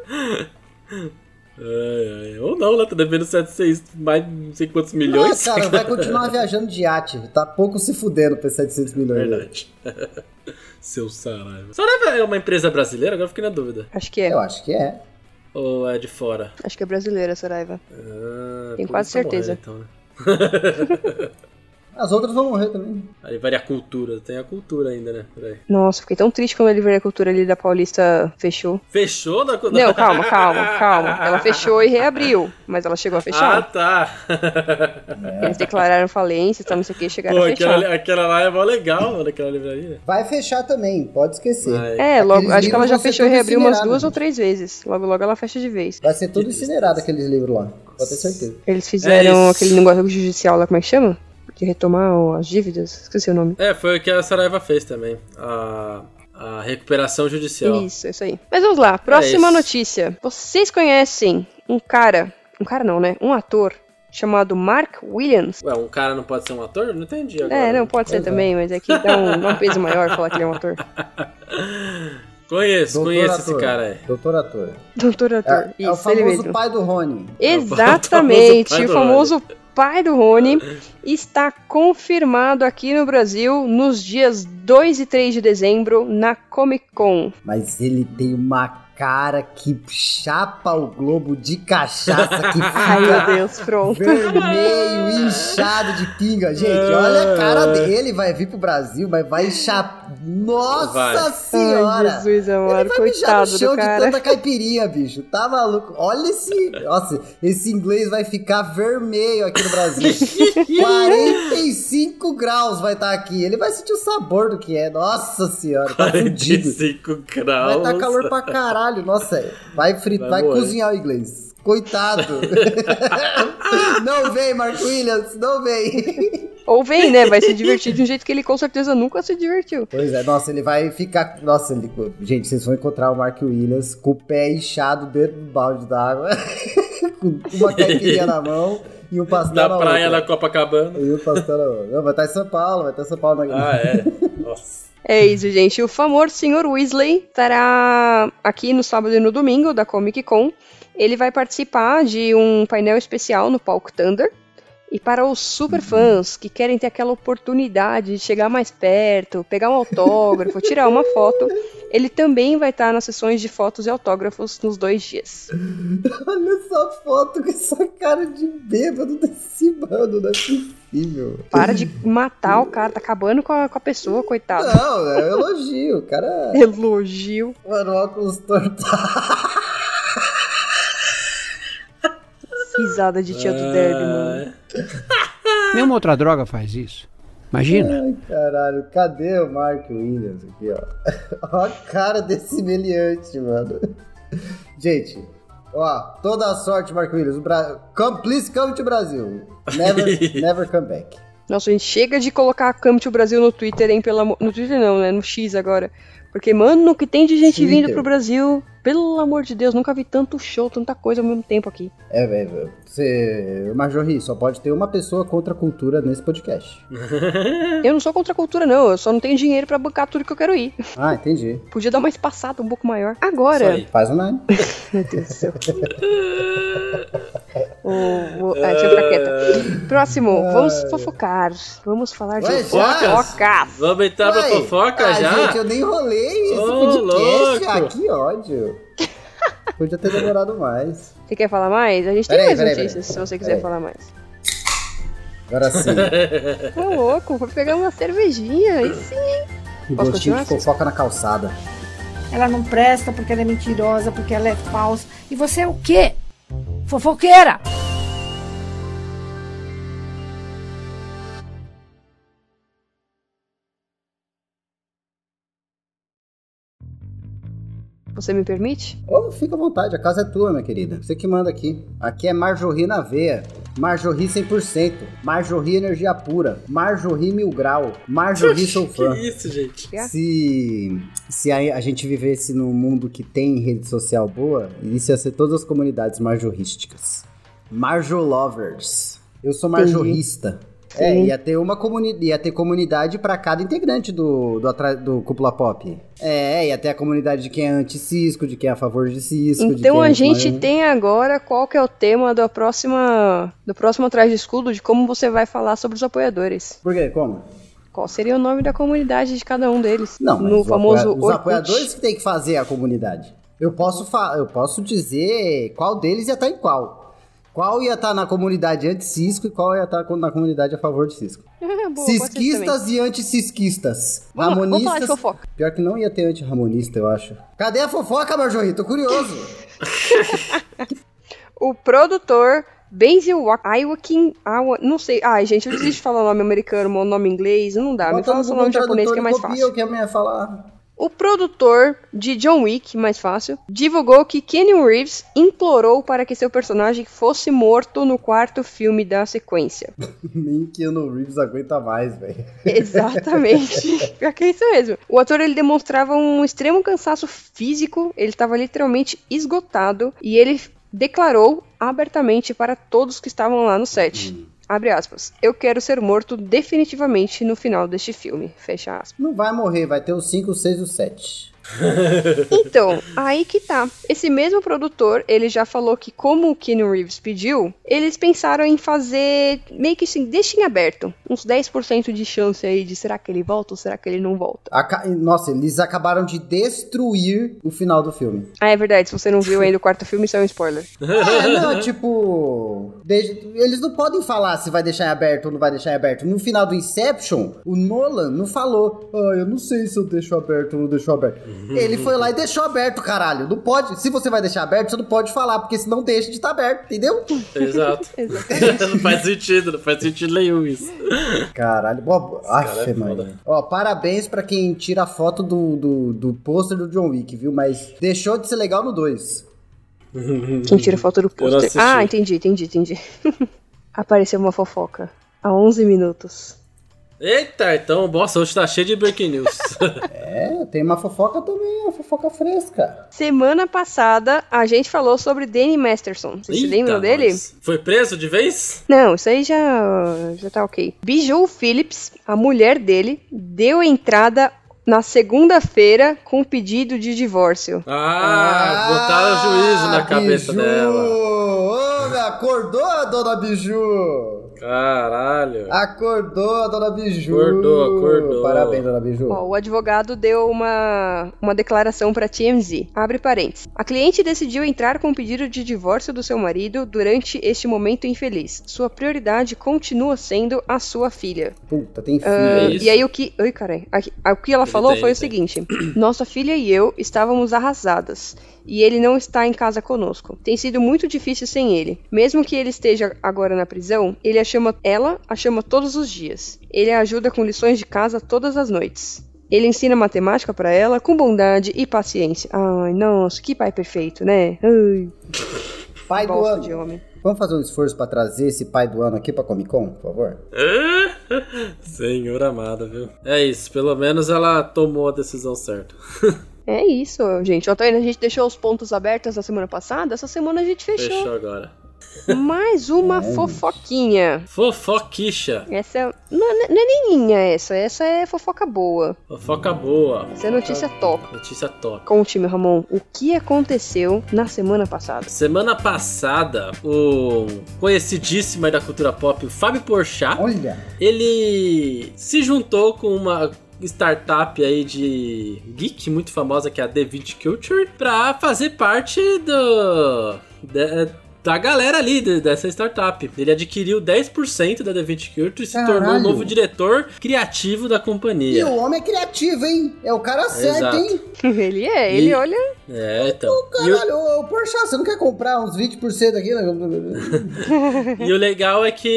C: Ai, ai. Ou não, né? Tá devendo 700, mais não sei quantos milhões.
B: cara, vai continuar viajando de iate. Tá pouco se fudendo pra 700 milhões.
C: Verdade. Seu Saraiva. Saraiva é uma empresa brasileira? Agora eu fiquei na dúvida.
A: Acho que é.
B: Eu acho que é.
C: Ou é de fora?
A: Acho que é brasileira, Saraiva.
C: Ah,
A: Tenho quase
C: isso tá
A: certeza.
C: morrendo, então, né?
B: As outras vão morrer também.
C: Aí varia a cultura. Tem a cultura ainda, né? Peraí.
A: Nossa, fiquei tão triste quando a Livraria Cultura ali da Paulista fechou.
C: Fechou na
A: Não, calma, calma, calma. Ela fechou e reabriu, mas ela chegou a
C: Ah,
A: fechar.
C: tá.
A: Eles declararam falência, tal, não sei o que, chegaram
C: Pô,
A: a fechar.
C: aquela, aquela lá é mó legal, mano, aquela livraria.
B: Vai fechar também, pode esquecer.
C: Vai.
A: É, logo, acho que ela já fechou e reabriu umas duas ou
B: gente.
A: três vezes. Logo, logo ela fecha de vez.
B: Vai ser tudo incinerado aqueles livros lá. Pode ter certeza.
A: Eles fizeram
C: É
A: aquele negócio judicial lá, como é que chama? De retomar o- as dívidas. Esqueci o nome.
C: É, foi o que a Saraiva fez também. A, a recuperação judicial.
A: Isso, isso aí. Mas vamos lá, próxima
C: isso.
A: notícia. Vocês conhecem um cara, um cara não, né? Um ator chamado Mark Williams.
C: Ué, um cara não pode ser um ator? Não entendi agora.
A: É, não, pode ser
B: Pois é.
A: também, mas é que dá um, dá um peso maior falar que ele é um ator.
C: Conheço,
B: Doutor
C: conheço
B: ator.
C: esse cara aí.
B: Doutor ator.
A: Doutor ator.
B: É, é o
A: Isso, ele
B: famoso
A: mesmo.
B: pai do Rony.
A: Exatamente,
C: pai
A: o
C: do
A: famoso pai do Rony está confirmado aqui no Brasil nos dias 2 e 3 de dezembro na Comic Con.
B: Mas ele tem uma cara que chapa o globo de cachaça que
A: Ai, meu
B: fica
A: Deus, pronto.
B: vermelho, inchado de pinga. Gente, olha a cara dele. Vai vir pro Brasil, mas vai inchar. Nossa
C: Vai.
B: senhora!
A: Ai, Jesus amado,
B: Ele vai mijar no chão
A: do
B: de
A: cara.
B: tanta caipirinha, bicho. Tá maluco? Olha esse. Nossa, esse inglês vai ficar vermelho aqui no Brasil. 45 graus vai estar aqui. Ele vai sentir o sabor do que é. Nossa senhora, tá fudido.
C: 45
B: Vai
C: graus.
B: estar calor pra caralho. Nossa, vai, fritar, vai,
C: Vai
B: cozinhar o inglês. Coitado. não vem, Mark Williams, não vem.
A: Ou vem, né? Vai se divertir de um jeito que ele com certeza nunca se divertiu.
B: Pois é, nossa, ele vai ficar. Nossa, ele... gente, vocês vão encontrar o Mark Williams com o pé inchado dentro do balde d'água, com uma caipirinha na mão e um pastel
C: Da
B: na
C: praia da
B: outra.
C: Copacabana.
B: E um pastel na outra. Não, vai estar em São Paulo, vai estar em São Paulo na
C: Ah, é.
A: É isso, gente. O famoso Sr. Weasley estará aqui no sábado e no domingo da Comic Con. Ele vai participar de um painel especial no palco Thunder. E para os super fãs que querem ter aquela oportunidade de chegar mais perto, pegar um autógrafo, tirar uma foto, ele também vai estar nas sessões de fotos e autógrafos nos dois dias.
B: Olha essa foto com essa cara de bêbado desse não é possível.
A: Para de matar o cara, tá acabando com a, com a pessoa, coitado.
B: Não, é um elogio, o cara.
A: Elogio.
B: Mano, óculos torto.
A: Risada de tia do Derby, mano.
E: Nenhuma outra droga faz isso. Imagina.
B: Ai, caralho, cadê o Mark Williams aqui, ó? ó a cara desse meliante, mano. Gente, ó, toda a sorte, Mark Williams. Bra... Come, please come to Brasil. Never, never come back.
A: Nossa, a gente chega de colocar a Come to Brasil no Twitter, hein? Pelo amor... No Twitter não, né? No X agora. Porque, mano, o que tem de gente
B: Twitter.
A: vindo pro Brasil, pelo amor de Deus, nunca vi tanto show, tanta coisa ao mesmo tempo aqui.
B: É, velho. Você. Marjorie, só pode ter uma pessoa contra a cultura nesse podcast.
A: Eu não sou contra a cultura, não. Eu só não tenho dinheiro pra bancar tudo que eu quero ir.
B: Ah, entendi.
A: Podia dar uma espaçada um pouco maior.
C: Isso
A: Agora,
C: aí.
B: Faz o nine.
A: meu Deus do céu. o, o, deixa eu ficar quieta. Próximo, vamos fofocar. Vamos falar de
B: Ué,
A: fofocas.
C: Vamos entrar pra fofoca
B: ah,
C: já?
B: Gente, eu nem enrolei esse podcast.
C: louco.
B: Ah, que ódio. Podia ter demorado mais.
A: Você quer falar mais? A gente tem
B: Peraí,
A: mais
B: peraí,
A: notícias,
B: peraí.
A: se você quiser falar mais.
B: Agora sim.
A: Ô, louco, vou pegar uma cervejinha. Aí sim.
B: Um
A: Posso
B: gostinho de fofoca na calçada.
F: Ela não presta porque ela é mentirosa, porque ela é falsa. E você é o quê? Fofoqueira!
A: Você me permite?
B: Ô, fica à vontade, a casa é tua, minha querida. Você que manda aqui. Aqui é Marjorie na veia. Marjorie 100%. Marjorie energia pura. Marjorie mil grau. Marjorie sou fã.
C: Que isso, gente?
B: Se, se a, a gente vivesse num mundo que tem rede social boa, isso ia ser todas as comunidades marjorísticas. Marjo Lovers. Eu sou marjorrista. É,
A: Sim.
B: ia ter uma comunidade, ia ter comunidade pra cada integrante do, do, do Cúpula Pop. É, ia ter a comunidade de quem é anti-cisco, de quem é a favor de cisco. de
A: Então
B: é
A: a gente
B: anti-
A: tem agora qual que é o tema da próxima, do próximo Atrás de Escudo, de como você vai falar sobre os apoiadores.
B: Por quê? Como?
A: Qual seria o nome da comunidade de cada um deles?
B: Não,
A: no famoso
B: apoia- os apoiadores que tem que fazer a comunidade. Eu posso, fa- eu posso dizer qual deles ia estar em qual. Qual ia estar na comunidade anti-cisco e qual ia estar na comunidade a favor de cisco.
A: Boa.
B: Cisquistas e anti-cisquistas.
A: Lá, vamos falar de
B: Ramonistas.
A: fofoca.
B: Pior que não ia ter anti-ramonista, eu acho. Cadê a fofoca, Marjorie? Tô curioso.
A: O produtor Benzel Iwakin, não sei. Ai, gente, eu desisto de falar o nome americano, o nome inglês, não dá. Me
B: Bota
A: fala
B: no
A: seu
B: Google
A: nome japonês que é mais fácil.
B: o que a mulher falar.
A: O produtor de John Wick, mais fácil, divulgou que Keanu Reeves implorou para que seu personagem fosse morto no quarto filme da sequência.
B: Nem Keanu Reeves aguenta mais, velho.
A: Exatamente. Pior que é isso mesmo. O ator ele demonstrava um extremo cansaço físico, ele estava literalmente esgotado e ele declarou abertamente para todos que estavam lá no set. Abre aspas. Eu quero ser morto definitivamente no final deste filme. Fecha aspas.
B: Não vai morrer, vai ter os 5, 6 e o 7.
A: Então, aí que tá. Esse mesmo produtor, ele já falou que como o Keanu Reeves pediu, eles pensaram em fazer meio que assim, deixem aberto. Uns 10% de chance aí de será que ele volta ou será que ele não volta.
B: Aca- Nossa, eles acabaram de destruir o final do filme.
A: Ah, é verdade. Se você não viu ainda o quarto filme, isso é um spoiler.
B: É, não, tipo. Deixa- Eles não podem falar se vai deixar em aberto ou não vai deixar em aberto. No final do Inception, o Nolan não falou. Ah, eu não sei se eu deixo aberto ou não deixo aberto. Ele foi lá e deixou aberto, caralho. Não pode. Se você vai deixar aberto, você não pode falar, porque senão deixa de estar aberto, entendeu?
C: Exato. não faz sentido, não faz sentido nenhum isso.
B: Caralho.
C: Cara
B: Aff,
C: é
B: mano. Ó, parabéns pra quem tira a foto do, do, do pôster do John Wick, viu? Mas deixou de ser legal no 2.
A: Quem tira foto do pôster. Ah, entendi, entendi, entendi. Apareceu uma fofoca. Há 11 minutos.
C: Eita, então, nossa, hoje tá cheio de breaking news.
B: É, tem uma fofoca também, uma fofoca fresca.
A: Semana passada, a gente falou sobre Danny Masterson. Vocês se lembram dele?
C: Foi preso de vez?
A: Não, isso aí já, já tá ok. Bijou Phillips, a mulher dele, deu entrada na segunda-feira com pedido de divórcio.
C: Ah, botaram o juízo na cabeça
B: Biju!
C: dela.
B: Ô, acordou, dona Biju!
C: Caralho.
B: Acordou, dona Biju!
C: Acordou, acordou.
B: Parabéns, dona Biju.
A: Ó, o advogado deu uma, uma declaração para TMZ. Abre parênteses. A cliente decidiu entrar com um pedido de divórcio do seu marido durante este momento infeliz. Sua prioridade continua sendo a sua filha.
B: Puta, tem filho.
A: Ah,
C: É isso?
A: e aí o que. Oi. Aqui- O que ela
C: Ele
A: falou
C: tem,
A: foi
C: ele
A: o
C: tem.
A: seguinte: Nossa filha e eu estávamos arrasadas. E ele não está em casa conosco. Tem sido muito difícil sem ele. Mesmo que ele esteja agora na prisão, ele a chama, ela a chama todos os dias. Ele a ajuda com lições de casa todas as noites. Ele ensina matemática para ela com bondade e paciência. Ai, nossa, que pai perfeito, né? Ai,
B: pai do ano.
A: de homem.
B: Vamos fazer um esforço pra trazer esse pai do ano aqui pra Comic Con, por favor?
C: Senhor amado, viu? É isso, pelo menos ela tomou a decisão certa.
A: É isso, gente. Tá vendo? A gente deixou os pontos abertos na semana passada. Essa semana a gente
C: Fechou agora.
A: Mais uma fofoquinha.
C: Fofoquicha.
A: Essa não, é- não é nem minha essa, essa é fofoca boa.
C: Fofoca boa.
A: Essa é notícia top.
C: Notícia top.
A: Conte-me, Ramon, o que aconteceu na semana passada?
C: Semana passada, o conhecidíssimo aí da cultura pop, o Fábio Porchat,
B: Olha!
C: ele se juntou com uma startup aí de geek muito famosa que é a The 20 Culture pra fazer parte do da, da galera ali de- dessa startup. Ele adquiriu 10% da The 20 Culture e se tornou o
B: Caralho.
C: novo diretor criativo da
B: E
C: companhia.
B: o homem é criativo, hein? É o cara certo,
C: Exato.
B: hein?
A: ele é,
C: E-
A: ele olha.
C: É, então. E o-
B: Caralho, ô, Porsche, você não quer comprar uns 20% aqui? né?
C: E o legal é que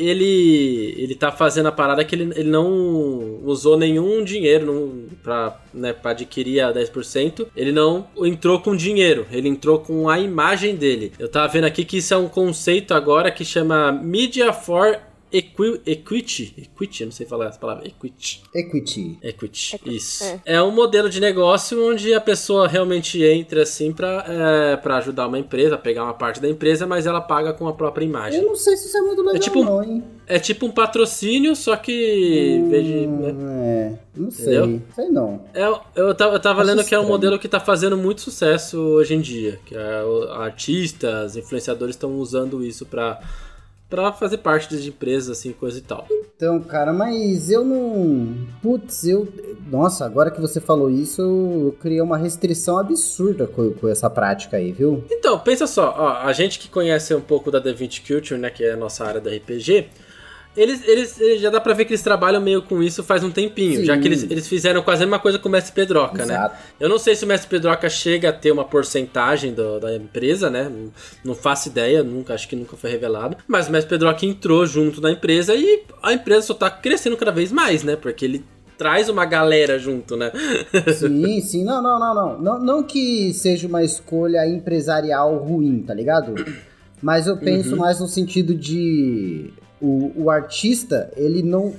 C: ele ele tá fazendo a parada que ele, ele não usou nenhum dinheiro não, pra, né, pra adquirir a 10%. Ele não entrou com dinheiro, ele entrou com a imagem dele. Eu tava vendo aqui que isso é um conceito agora que chama Media for Equi, Equity. Equity, eu não sei falar essa palavra. Equity.
B: Equity.
C: Equity,
A: Equi-
C: isso.
A: é.
C: É. um modelo de negócio onde a pessoa realmente entra assim pra, é, pra ajudar uma empresa, pegar uma parte da empresa, mas ela paga com a própria imagem.
B: Eu não sei se isso é muito legal,
C: tipo-
B: não, hein?
C: É tipo um patrocínio, só que. vez de, né?
B: Hum, É, não sei.
C: Entendeu?
B: Sei não.
C: É, eu tava, eu tava
B: Acho
C: lendo que é um
B: estranho.
C: modelo que tá fazendo muito sucesso hoje em dia. Que é, artistas, influenciadores estão usando isso pra, pra fazer parte de empresas, assim, coisa e tal.
B: Então, cara, mas eu não. Putz, eu. Nossa, agora que você falou isso, eu criei uma restrição absurda com, com essa prática aí, viu?
C: Então, pensa só, ó, a gente que conhece um pouco da DaVinci Culture, né, que é a nossa área do RPG, eles, eles, eles- já dá pra ver que eles trabalham meio com isso faz um tempinho,
B: Sim.
C: já que eles, eles fizeram quase a mesma coisa com o Mestre Pedroca, né?
B: Exato.
C: Eu não sei se o Mestre Pedroca chega a ter uma porcentagem do- da empresa, né? Não- Não faço ideia, nunca, acho que nunca foi revelado. Mas o Mestre Pedroca entrou junto da empresa e a empresa só tá crescendo cada vez mais, né? Porque ele traz uma galera junto, né?
B: Sim, sim. Não, não, não, não. Não, não que seja uma escolha empresarial ruim, tá ligado? Mas eu penso
C: Uhum.
B: mais no sentido de. O, o artista, ele não.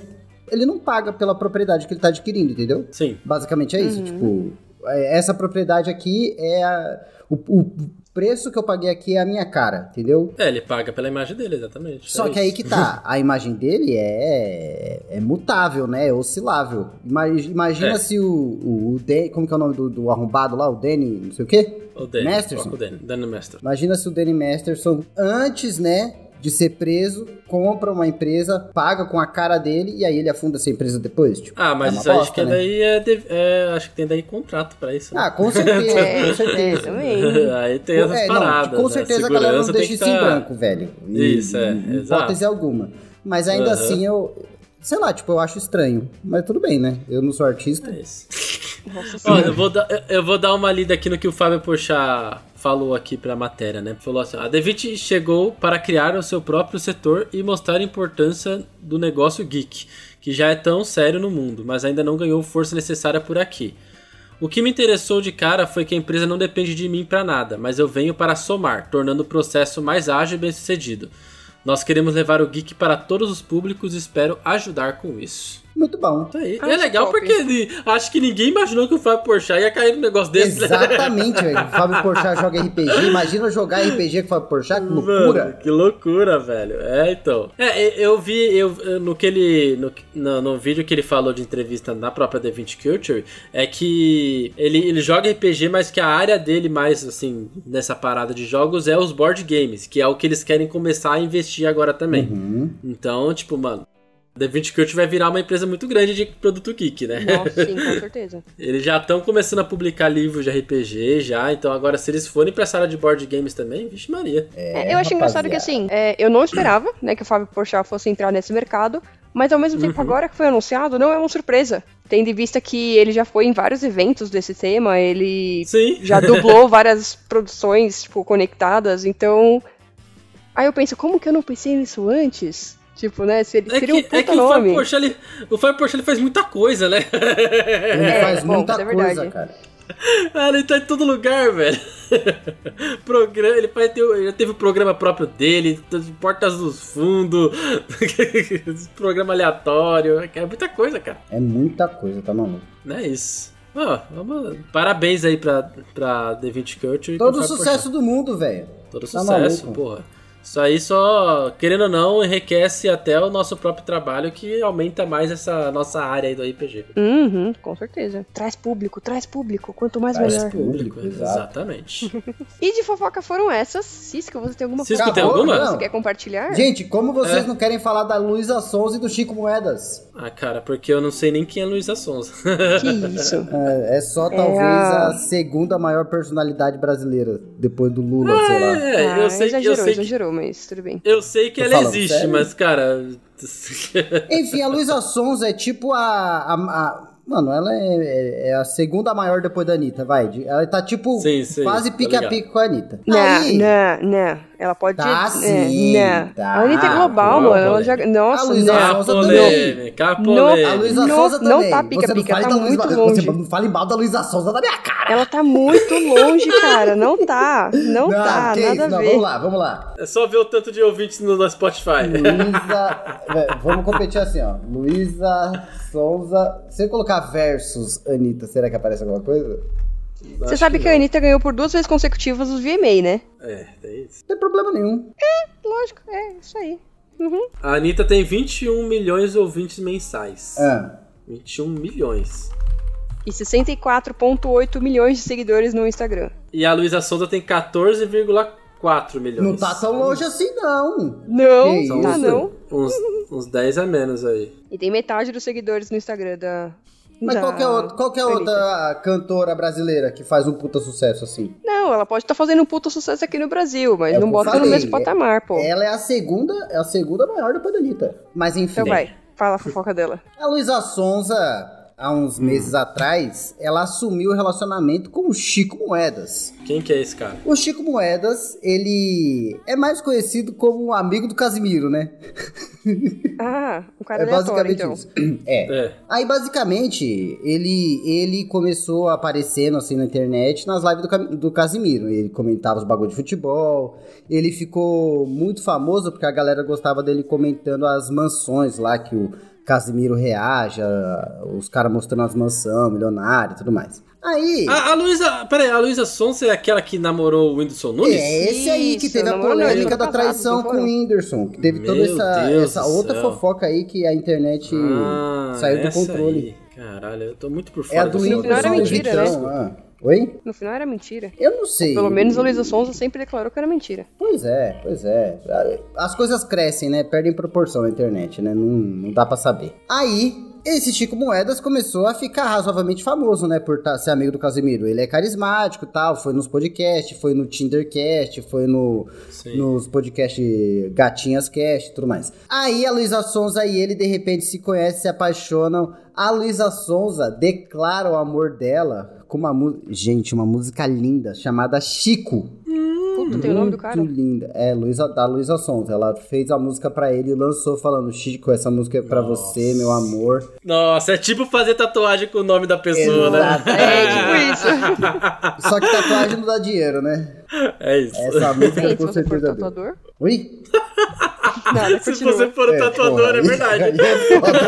B: Ele não paga pela propriedade que ele tá adquirindo, entendeu?
C: Sim.
B: Basicamente é isso. Tipo, é, essa propriedade aqui é a, o, o preço que eu paguei aqui é a minha cara, entendeu?
C: É, ele paga pela imagem dele, exatamente.
B: Só
C: É
B: que aí
C: isso.
B: que tá, a imagem dele é, é mutável, né? É oscilável. Ima- Imagina
C: É.
B: se o, o, o Dan- como que é o nome do, do arrombado lá? O Danny, não sei o quê?
C: O Danny.
B: Masterson.
C: O Danny, Danny Master.
B: Imagina se o Danny Masterson, antes, né, de ser preso, compra uma empresa, paga com a cara dele e aí ele afunda essa empresa depois. Tipo,
C: Ah, mas
B: é
C: isso acho que
B: né?
C: daí é, de- é, Acho que tem daí contrato pra isso. né?
B: Ah, com certeza,
A: É,
B: com
A: é,
B: certeza.
A: também.
C: aí tem essas
B: É, não,
C: paradas.
B: com
C: né?
B: certeza a galera não deixa isso
C: que
B: em
C: tá-
B: branco, velho.
C: Isso, é,
B: Em
C: exato.
B: Hipótese alguma. Mas ainda
C: Aham.
B: assim, eu... Sei lá, tipo, eu acho estranho. Mas tudo bem, né? Eu não sou artista.
C: É Olha, eu vou, dar, eu vou dar uma lida aqui no que o Fábio Pochá falou aqui pra matéria, né? Falou assim: a Devit chegou para criar o seu próprio setor e mostrar a importância do negócio geek, que já é tão sério no mundo, mas ainda não ganhou força necessária por aqui. O que me interessou de cara foi que a empresa não depende de mim para nada, mas eu venho para somar, tornando o processo mais ágil e bem sucedido. Nós queremos levar o geek para todos os públicos e espero ajudar com isso.
B: Muito bom.
C: Isso aí. É legal
A: top.
C: porque ele- acho que ninguém imaginou que o Fábio Porchat ia cair num negócio desse. né?
B: Exatamente, velho. O Fábio Porchat joga RPG. Imagina jogar RPG com o Fábio Porchat, que loucura.
C: Mano, que loucura, velho. É, então. É, eu vi eu, eu- no que ele. No, no, no vídeo que ele falou de entrevista na própria The Vinci Culture, é que ele, ele joga RPG, mas que a área dele mais, assim, nessa parada de jogos é os board games, que é o que eles querem começar a investir agora também.
B: Uhum.
C: Então, tipo, mano. The Vinci Culture vai virar uma empresa muito grande de produto geek, né?
A: Nossa, sim, com certeza.
C: Eles já estão começando a publicar livros de RPG já, então agora se eles forem pra área de board games também, vixe Maria.
A: É, eu acho engraçado que assim, é, eu não esperava, né, que o Fábio Porchat fosse entrar nesse mercado, mas ao mesmo tempo agora que foi anunciado, não é uma surpresa. Tendo em vista que ele já foi em vários eventos desse tema, ele
C: Sim.
A: já dublou várias produções, tipo, conectadas, então... Aí eu penso, como que eu não pensei nisso antes? Tipo, né, seria,
C: É
A: um
C: que,
A: puta
C: é que o
A: nome.
C: Ele, o Fábio Porchat, ele faz muita coisa, né?
B: Ele
A: É,
B: faz
A: bom,
B: muita
A: é
B: coisa,
A: verdade.
B: cara.
C: Ah, ele tá em todo lugar, velho. Programa, ele, vai ter, já teve o programa próprio dele, Portas dos Fundos, programa aleatório, é muita coisa, cara.
B: É muita coisa, tá maluco?
C: Não é isso. Vamos, parabéns aí pra, pra The Vinci Culture.
B: Todo o sucesso do mundo, velho.
C: Todo
B: Tá
C: sucesso,
B: maluco.
C: porra. Isso aí só, querendo ou não, enriquece até o nosso próprio trabalho, que aumenta mais essa nossa área aí do RPG.
A: Uhum, com certeza. Traz público, traz público, quanto mais
B: Traz
A: melhor.
B: público, exato.
C: exatamente.
A: E de fofoca foram essas. Cisco, você tem alguma
C: Cisco
A: fofoca
C: tem alguma?
A: que
B: Não.
A: você quer compartilhar?
B: Gente, como vocês
C: É.
B: não querem falar da Luísa Souza e do Chico Moedas?
C: ah, cara, porque eu não sei nem quem é Luísa Sonza.
A: Que isso?
B: É, é só talvez
A: a-
B: a segunda maior personalidade brasileira, depois do Lula, sei lá.
C: É,
A: ah,
C: eu sei, que, eu,
A: exagerou,
C: sei que,
A: exagerou, mas tudo bem.
C: eu sei que
B: Tô
C: ela
B: falando
C: existe,
B: sério?
C: mas, cara.
B: Enfim, a Luísa Sonza é tipo a. a- a- mano, ela é, é- é a segunda maior depois da Anitta, vai. Ela tá tipo
C: Sim, sim,
B: quase
C: tô
B: pique a
C: ligado.
B: pique com a Anitta.
A: Não,
B: Aí,
A: não, não. Ela pode.
B: Tá
A: é,
B: sim,
A: né?
B: tá.
A: A Anitta é global, mano. Ela já. Nossa,
B: A Luísa
A: né?
C: A
B: Sonza
C: polêmica, a
B: A. Luísa
A: Não-
B: Sonza
A: não
B: também.
A: tá pica,
B: você não
A: tá
B: da Luísa,
A: muito
B: Você
A: longe.
B: não fale mal da Luísa Sonza na minha cara.
A: Ela tá muito longe, cara. Não tá. Não, tá.
B: que
A: Nada
B: isso?
A: a
B: Não,
A: ver.
B: vamos lá, vamos lá.
C: É só ver o tanto de ouvintes no, no Spotify.
B: Luísa. Vé, Vamos competir assim, ó. Luísa Sonza. Se eu colocar versus Anitta, será que aparece alguma coisa?
A: Você
C: Acho
A: sabe que, a
C: não.
A: Anitta ganhou por duas vezes consecutivas os VMA, né?
C: É, é isso.
B: Não tem problema nenhum.
A: Lógico, é isso aí. Uhum.
C: A Anitta tem 21 milhões de ouvintes mensais.
B: Ah,
C: 21 milhões.
A: E 64,8 milhões de seguidores no Instagram.
C: E a Luísa Sonza tem 14,4 milhões.
B: não tá tão longe assim, não.
A: Não,
B: Que
A: tá
B: isso?
A: não.
C: Uns, uns 10 a menos aí.
A: E tem metade dos seguidores no Instagram da.
B: Mas qual que é, outra, que é outra cantora brasileira que faz um puta sucesso assim?
A: Não, ela pode estar fazendo um puto sucesso aqui no Brasil, mas
B: É
A: não bota no
B: falei,
A: mesmo
B: é-
A: patamar, pô.
B: Ela é a segunda, é a segunda maior depois da Anitta. Mas enfim.
A: Então vai, fala a fofoca dela.
B: A Luísa Sonza, há uns meses atrás, ela assumiu o relacionamento com o Chico Moedas.
C: Quem que é esse cara?
B: O Chico Moedas, ele é mais conhecido como um amigo do Casimiro, né?
A: Ah, o cara
B: é basicamente
A: então.
B: isso. É.
C: É.
B: Aí, basicamente, ele, ele começou aparecendo assim na internet nas lives do, do Casimiro. Ele comentava os bagulho de futebol. Ele ficou muito famoso porque a galera gostava dele comentando as mansões lá que o Casimiro reage, a- os caras mostrando as mansões, milionário e tudo mais. Aí.
C: A, a Luísa. Pera aí, a Luísa Sonza é aquela que namorou o Whindersson Nunes?
B: É esse aí que
A: Isso,
B: teve a
A: não,
B: polêmica da traição
A: não
B: com o Whindersson. Que teve toda
C: Meu
B: essa,
C: Deus
B: essa
C: do
B: outra
C: céu.
B: fofoca aí que a internet
C: Ah,
B: saiu do
C: essa
B: controle.
C: aí. Caralho, eu tô muito por
B: É
C: fora
B: a do
C: dessa
A: No final era
B: Whindersson,
A: mentira, né?
B: ah. Oi?
A: No final era mentira.
B: Eu não sei.
A: Pelo menos a Luísa Sonza sempre declarou que era mentira.
B: Pois é, pois é. As coisas crescem, né? Perdem proporção na internet, né? Não, não dá pra saber. Aí, esse Chico Moedas começou a ficar razoavelmente famoso, né? Por tá- ser amigo do Casemiro. Ele é carismático e tal. Foi nos podcasts, foi no Tindercast, foi no,
C: Sim.
B: nos podcasts Gatinhas Cast e tudo mais. Aí a Luísa Sonza e ele, de repente, se conhecem, se apaixonam. A Luísa Sonza declara o amor dela com uma música. Gente, uma música linda chamada Chico.
A: Puta, tem o nome do cara?
B: Muito linda. É, Luísa, da Luísa Sonza. Ela fez a música pra ele e lançou falando: Chico, essa música é pra você, meu amor.
C: Nossa, é tipo fazer tatuagem com o nome da pessoa, né?
B: Exato.
A: É, tipo isso.
B: Só que tatuagem não dá dinheiro, né?
C: É isso.
B: Essa música
A: se
B: com
A: você for
B: certeza
A: tatuador.
B: Oi?
A: Nada,
C: Se
A: continua.
C: você for o
B: É,
C: tatuador,
B: porra,
C: é
B: aí-
C: verdade.
B: aí é foda.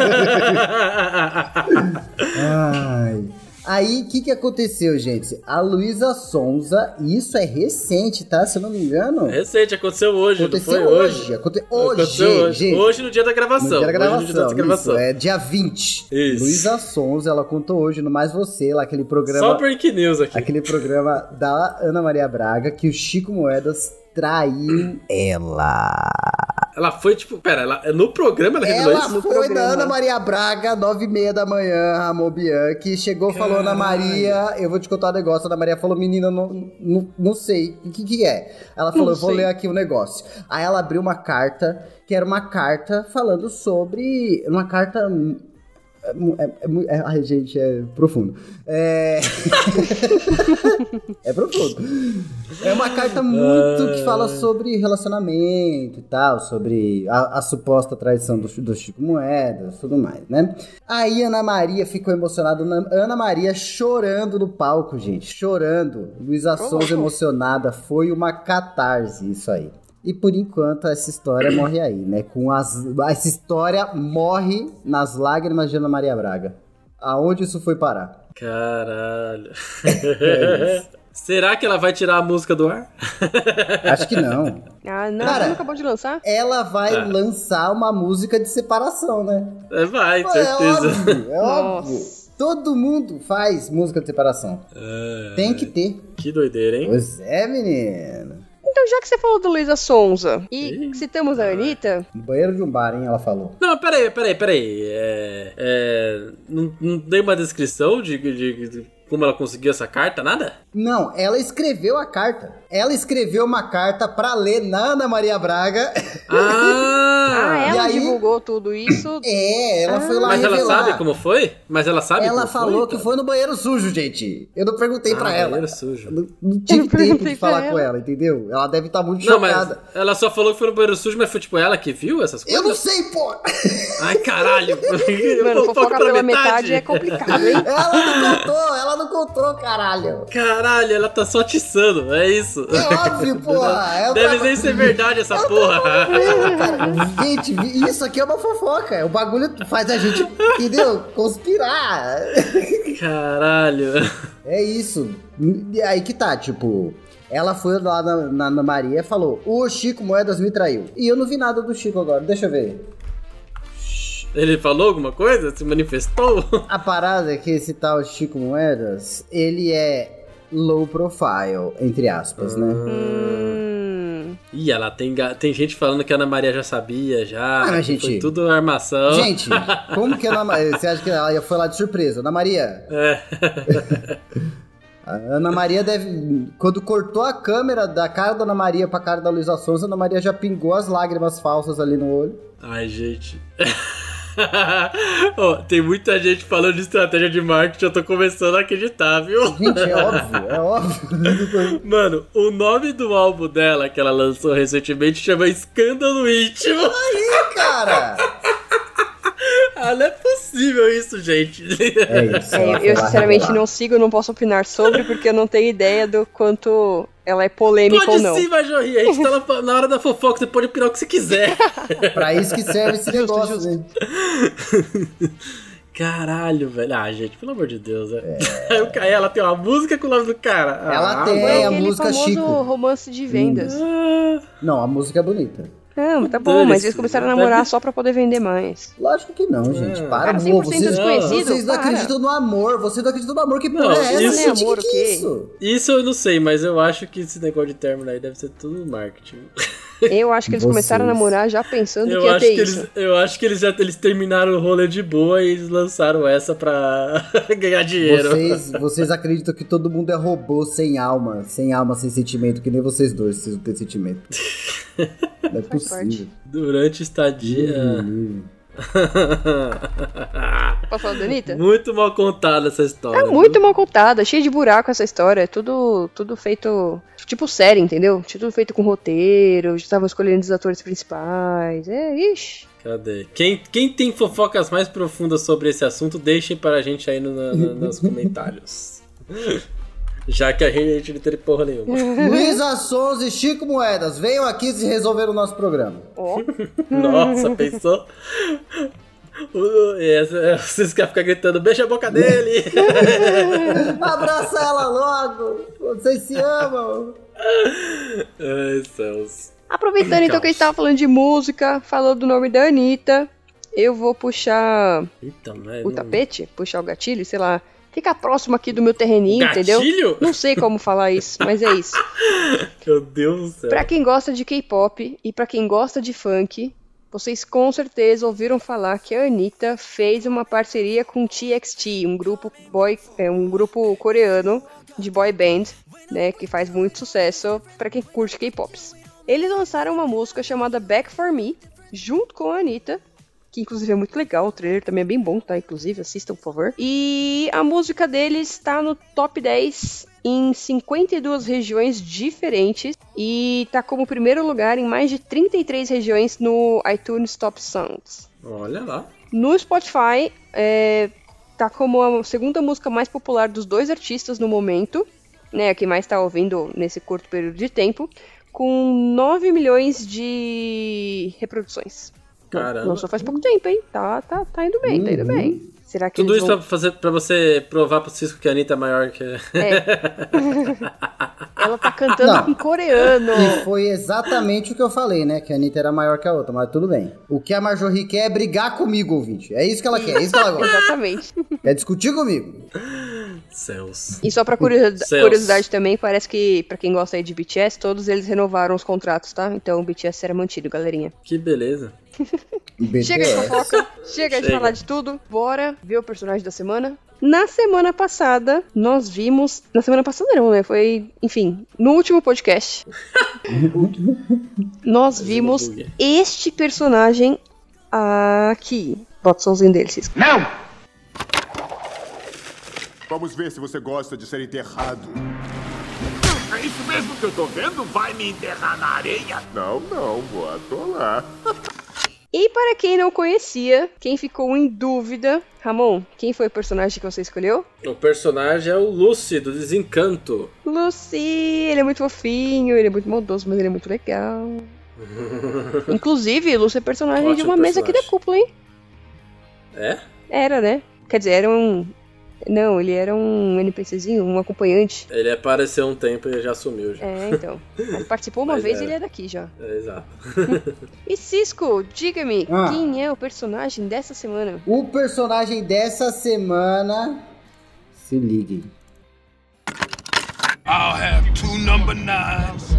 B: Ai. Aí, o que que aconteceu, gente? A Luísa Sonza, isso é recente, tá? Se eu não me engano.
C: Recente, aconteceu hoje,
B: Aconteceu
C: não foi
B: hoje.
C: hoje?
B: Aconte...
C: Aconteceu
B: Hoje,
C: hoje.
B: gente.
C: Hoje no dia da gravação.
B: No dia da
C: Hoje
B: gravação,
C: no dia da gravação.
B: isso, é dia 20.
C: Isso.
B: Luísa Sonza, ela contou hoje no Mais Você, lá aquele programa,
C: Só break news aqui.
B: aquele programa da Ana Maria Braga, que o Chico Moedas traiu ela.
C: Ela foi, tipo, pera, ela, no programa ela revelou
B: Ela
C: isso?
A: no
B: foi da Ana Maria Braga, nove e meia da manhã, Ramon Bianchi, chegou, falou, Ana Maria, eu vou te contar um negócio, Ana Maria falou, menina, não, não, não sei, o que que é? Ela falou,
A: Não
B: eu vou ler aqui o negócio. Aí ela abriu uma carta, que era uma carta falando sobre, uma carta... É, é, é é- ai, gente, é profundo. É... é profundo. É uma carta muito que fala sobre relacionamento e tal, sobre a, a suposta traição do, do Chico Moedas e tudo mais, né? Aí Ana Maria ficou emocionada, Ana Ana Maria chorando no palco, gente, chorando. Luísa Souza emocionada, foi uma catarse isso aí. E por enquanto essa história morre aí, né? Com as, essa história morre nas lágrimas de Ana Maria Braga. Aonde isso foi parar?
C: Caralho.
B: É
C: Será que ela vai tirar a música do ar?
B: Acho que não.
A: Ah, não,
B: Cara,
A: não acabou de lançar?
B: Ela vai
C: Ah.
B: lançar uma música de separação, né?
C: É, Vai,
B: Pô, É
C: certeza.
B: óbvio, é
A: Nossa.
B: óbvio. Todo mundo faz música de separação.
C: É,
B: Tem que ter.
C: Que doideira, hein?
B: Pois é, menino.
A: Então, já que você falou da Luísa Sonza e
C: Ih,
A: citamos a Anitta,
B: No banheiro de um bar, hein, ela falou.
C: Não, peraí, peraí, peraí. É, é, não, não dei uma descrição de, de- de como ela conseguiu essa carta, nada?
B: Não, ela escreveu a carta. Ela escreveu uma carta pra ler na Ana Maria Braga.
C: Ah!
A: Ah,
B: e
A: ela
B: aí-
A: divulgou tudo isso.
B: É, ela foi lá
C: Mas ela
B: revelar.
C: sabe como foi? Mas ela sabe
B: Ela
C: como
B: falou
C: foi?
B: que foi no banheiro sujo, gente. Eu não perguntei
C: Ah,
B: pra ela.
C: banheiro sujo.
B: Não, não tive tempo de falar
A: pra
B: com
A: ela.
B: ela, entendeu? Ela deve estar muito
C: Não, mas
B: chocada.
C: ela só falou que foi no banheiro sujo, mas foi tipo ela que viu essas coisas?
B: Eu não sei, pô!
C: Ai, caralho.
A: Mano,
C: Fofoca pela
A: pela metade é complicado, hein?
B: Ela não contou, ela não contou, caralho.
C: Caralho, ela tá só atiçando, é isso.
B: É óbvio, porra. É o
C: Deve nem ser verdade essa porra.
B: Cara, gente, isso aqui é uma fofoca. O bagulho faz a gente, entendeu? Conspirar.
C: Caralho.
B: É isso. E aí que tá, tipo. Ela foi lá na, na, na Maria e falou: O Chico Moedas me traiu. E eu não vi nada do Chico agora. Deixa eu ver.
C: Ele falou alguma coisa? Se manifestou?
B: A parada é que esse tal Chico Moedas, ele é low profile, entre aspas, né?
A: Hum,
C: Ih, ela tem, tem gente falando que a Ana Maria já sabia, já.
B: Ah,
C: que
B: gente-
C: Foi tudo armação.
B: Gente, como que a Ana Maria. Você acha que ela foi lá de surpresa? Ana Maria.
C: É.
B: A Ana Maria deve. Quando cortou a câmera da cara da Ana Maria pra cara da Luísa Sonza, a Ana Maria já pingou as lágrimas falsas ali no olho.
C: Ai, gente. Ó, tem muita gente falando de estratégia de marketing, eu tô começando a acreditar, viu?
B: Gente, é óbvio, é óbvio.
C: Mano, o nome do álbum dela que ela lançou recentemente chama Escândalo Íntimo.
B: Ih, cara!
C: Ah, não é possível isso, gente.
B: É isso.
A: é, eu sinceramente não sigo, não posso opinar sobre, porque eu não tenho ideia do quanto ela é polêmica
C: Pode
A: ou não.
C: sim, Majorri. A gente tá na, na hora da fofoca, você pode opinar o que você quiser.
B: Pra isso que serve esse negócio,
A: justo.
B: né?
C: Caralho, velho. Ah, gente, pelo amor de Deus, né? Aí o Caio, ela tem uma música com o nome do cara.
B: Ela
C: Ah,
B: tem. É, a música
A: famoso
B: Chico.
A: romance de vendas.
C: Ah,
B: Não, a música é bonita.
A: Não, tá bom, mas eles começaram a
C: Deve-
A: namorar só pra poder vender mais.
B: Lógico que não, gente. Para,
A: Cara,
B: amor.
A: 100%
B: Vocês,
A: desconhecido,
B: vocês não
A: para.
B: acreditam no amor. Vocês não acreditam no amor. Que
C: Não,
B: porra é essa,
C: isso-
B: gente?
A: Amor,
B: que
A: o
B: que
A: quê?
B: é isso?
C: Isso eu não sei, mas eu acho que esse negócio de término aí deve ser tudo marketing.
A: Eu acho que eles começaram a
B: Vocês.
A: namorar já pensando
C: Eu
A: que ia
C: acho
A: ter
C: que,
A: isso.
C: eles, eu acho que eles já eles terminaram o rolê de boa e eles lançaram essa pra ganhar dinheiro.
B: Vocês, vocês acreditam que todo mundo é robô sem alma, sem alma, sem sentimento, que nem vocês dois, vocês não têm sentimento. Não é possível.
C: Durante a estadia.
B: Hum.
A: Posso falar da Anitta?
C: muito mal contada essa história.
A: É muito mal contada, cheio de buraco essa história. É tudo, tudo feito. Tipo série, entendeu? Tudo feito com roteiro, estavam escolhendo os atores principais. É, ixi.
C: Cadê? Quem, quem tem fofocas mais profundas sobre esse assunto, deixem para a gente aí no, na- nos comentários. Já que a gente não tem porra nenhuma.
B: Luísa Sons e Chico Moedas, venham aqui se resolver o nosso programa.
A: Ó.
C: Nossa, pensou? Essa- Vocês querem ficar gritando, beija a boca dele!
B: Abraça ela logo! Vocês se amam!
C: Ai, céus.
A: Aproveitando então que a gente tava falando de música, falou do nome da Anitta, eu vou puxar
C: Eita, mas
A: o
C: não-
A: tapete, puxar o gatilho, sei lá. Fica próximo aqui do meu terreninho, entendeu?
C: Gatilho?
A: Não sei como falar isso, mas é isso.
C: Meu Deus do céu.
A: Pra quem gosta de K-pop e pra quem gosta de funk, vocês com certeza ouviram falar que a Anitta fez uma parceria com o TXT, um grupo boy, é um grupo coreano de boy band, né, que faz muito sucesso pra quem curte K-pops. Eles lançaram uma música chamada Back for Me, junto com a Anitta, que inclusive é muito legal, o trailer também é bem bom, tá? Inclusive, assistam, por favor. E a música deles está no top 10 em 52 regiões diferentes e tá como primeiro lugar em mais de 33 regiões no iTunes Top Songs.
C: Olha lá.
A: No Spotify, é, tá como a segunda música mais popular dos dois artistas no momento, né? A que mais tá ouvindo nesse curto período de tempo, com 9 milhões de reproduções.
C: Caramba.
A: Lançou faz pouco tempo, hein? Tá, tá, tá indo bem, tá indo bem. Será que
C: Tudo isso
A: vão...
C: pra, fazer, pra você provar pro Cisco que a Anitta é maior que.
A: Ela tá cantando
B: Não.
A: em coreano.
B: E foi exatamente o que eu falei, né? Que a Anitta era maior que a outra, mas tudo bem. O que a Marjorie quer é brigar comigo, ouvinte. É isso que ela quer, é isso que ela gosta.
A: Exatamente.
B: quer discutir comigo.
C: Céus.
A: E só pra curiosidade, curiosidade também, parece que, pra quem gosta aí de BTS, todos eles renovaram os contratos, tá? Então o BTS será mantido, galerinha.
C: Que beleza.
A: Chega de
B: BTS.
A: fofoca, chega de
C: Chega.
A: falar de tudo. Bora ver o personagem da semana. Na semana passada, nós vimos. Na semana passada não, né? Foi, enfim, no último podcast. nós vimos este personagem aqui. Bota o somzinho dele, Cisco.
G: Vamos ver se você gosta de ser enterrado.
H: É isso mesmo que eu tô vendo? Vai me enterrar na areia?
G: Não, não, vou atolar.
A: E para quem não conhecia, quem ficou em dúvida, Ramon, quem foi o personagem que você escolheu?
C: O personagem é o Lucy, do Desencanto.
A: Lucy, ele é muito fofinho, ele é muito maldoso, mas ele é muito legal. Inclusive, Lucy é personagem de
C: Ótimo
A: uma mesa aqui da
C: personagem.
A: cúpula, hein?
C: É?
A: Era, né? Quer dizer, era um. Não, ele era um NPCzinho, um acompanhante.
C: Ele apareceu um tempo e já sumiu já.
A: É, então. Ele participou uma
C: Mas
A: vez e
C: era.
A: ele é daqui já.
C: É, exato.
A: E Cisco, diga-me,
B: Ah.
A: quem é o personagem dessa semana?
B: O personagem dessa semana. Se liguem.
H: I'll have two number nines,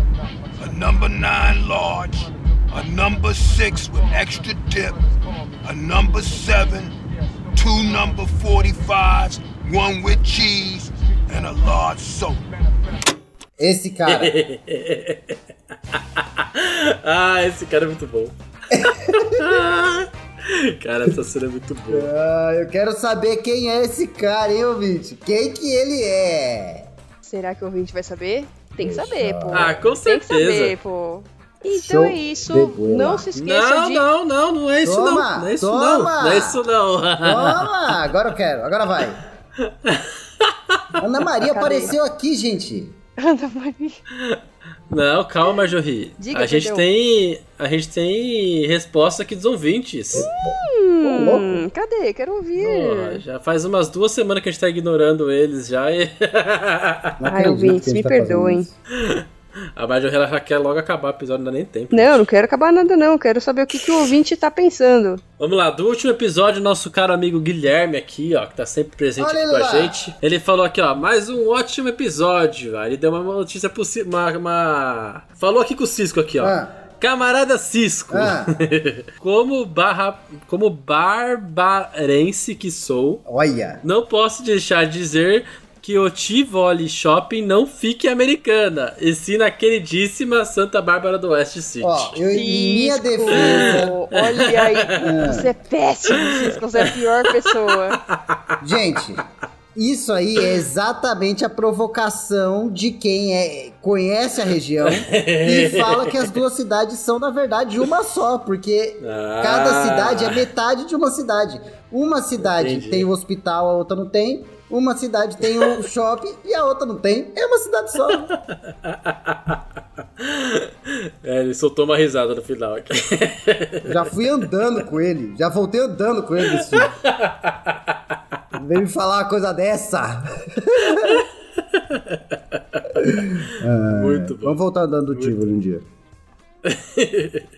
H: a number nine large, a number six with extra dip, a number seven, two number 45s, one with cheese, and a large soda.
B: Esse cara.
C: ah, esse cara é muito bom. cara, essa cena é muito boa.
B: ah, eu quero saber quem é esse cara, hein, ouvinte? Quem que ele é?
A: Será que o ouvinte vai saber? Tem que saber, pô.
C: Ah, com
A: Tem que
C: certeza.
A: saber, pô. Então
B: Show
A: é isso. Não se esqueça
C: Não,
A: de.
C: não, não, não é isso
B: Toma,
C: não. Não é isso
B: toma.
C: não. Não é isso não.
B: Toma! Agora eu quero, agora vai. Ana Maria
A: Cadê?
B: apareceu aqui, gente.
A: Ana Maria.
C: Não, calma, Marjorie.
A: Diga,
C: a gente tem. A gente tem resposta aqui dos ouvintes.
A: Hum, cadê? Quero ouvir.
C: Pô, já faz umas duas semanas que a gente tá ignorando eles já e.
A: Ai, ouvintes, me
B: tá
A: perdoem.
C: A Marjorie ela já quer logo acabar o episódio, não dá nem tempo.
A: Não, não quero acabar nada, não. Quero saber o que, que o ouvinte tá pensando.
C: Vamos lá, do último episódio, nosso caro amigo Guilherme aqui, ó, que tá sempre presente
B: Olha
C: aqui com a gente. Ele falou aqui, ó, mais um ótimo episódio. Aí ele deu uma notícia possível, uma, uma- Falou aqui com o Cisco aqui, ó.
B: Ah.
C: Camarada Cisco,
B: Ah.
C: como barra, como barbarense que sou,
B: Olha.
C: não posso deixar de dizer que o Tivoli Shopping não fique americana, e sim na queridíssima Santa Bárbara do Oeste City.
B: Ó, eu, em minha defesa.
A: Olha aí. Você é péssimo, Cisco. Você é a pior pessoa.
B: Gente, isso aí é exatamente a provocação de quem é, conhece a região e fala que as duas cidades são, na verdade, uma só, porque
C: Ah.
B: cada cidade é metade de uma cidade. Uma cidade
C: Entendi.
B: tem o hospital, a outra não tem. Uma cidade tem o shopping e a outra não tem. É uma cidade só.
C: É, ele soltou uma risada no final aqui.
B: Já fui andando com ele. Já voltei andando com ele. Assim. Vem me falar uma coisa dessa.
C: Muito bom.
B: Vamos voltar andando do Tivoli um dia.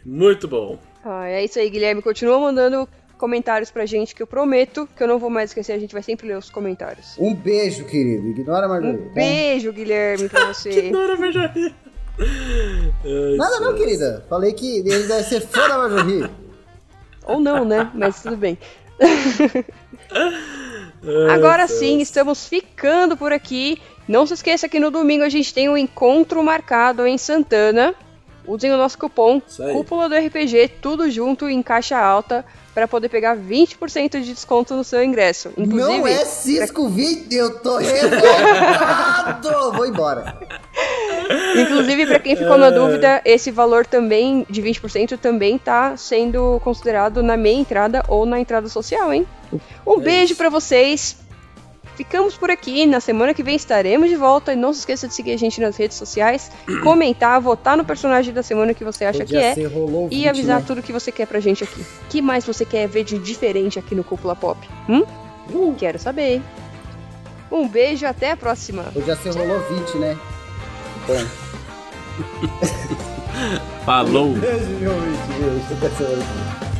C: Muito bom.
A: Ah, é isso aí, Guilherme. Continua mandando comentários pra gente que eu prometo que eu não vou mais esquecer. A gente vai sempre ler os comentários.
B: Um beijo, querido. Ignora a Margarida.
A: Um beijo, Guilherme, pra você.
C: Ignora a Marjorie. Ai,
B: Nada não, querida. Falei que ele deve ser fã da Marjorie.
A: Ou não, né? Mas tudo bem. Agora sim, estamos ficando por aqui. Não se esqueça que no domingo a gente tem um encontro marcado em Santana. Usem o nosso cupom. Cúpula do RPG, tudo junto em caixa alta, para poder pegar 20% de desconto no seu ingresso. Inclusive,
B: Não é Cisco Vídeo, eu tô revoltado. Vou embora.
A: Inclusive, para quem ficou na dúvida, esse valor também de 20% também tá sendo considerado na meia entrada ou na entrada social, hein? Um beijo para vocês. Ficamos por aqui. Na semana que vem estaremos de volta. E não se esqueça de seguir a gente nas redes sociais, comentar, votar no personagem da semana que você acha
B: Podia
A: que é.
B: ser rolou
A: E
B: 20,
A: avisar
B: né?
A: tudo que você quer pra gente aqui. O que mais você quer ver de diferente aqui no Cúpula Pop? Hum? Quero saber. hein? Um beijo até a próxima.
B: Podia ser rolou 20, né? Bom.
C: Falou.
B: Beijo, meu amigo. Beijo.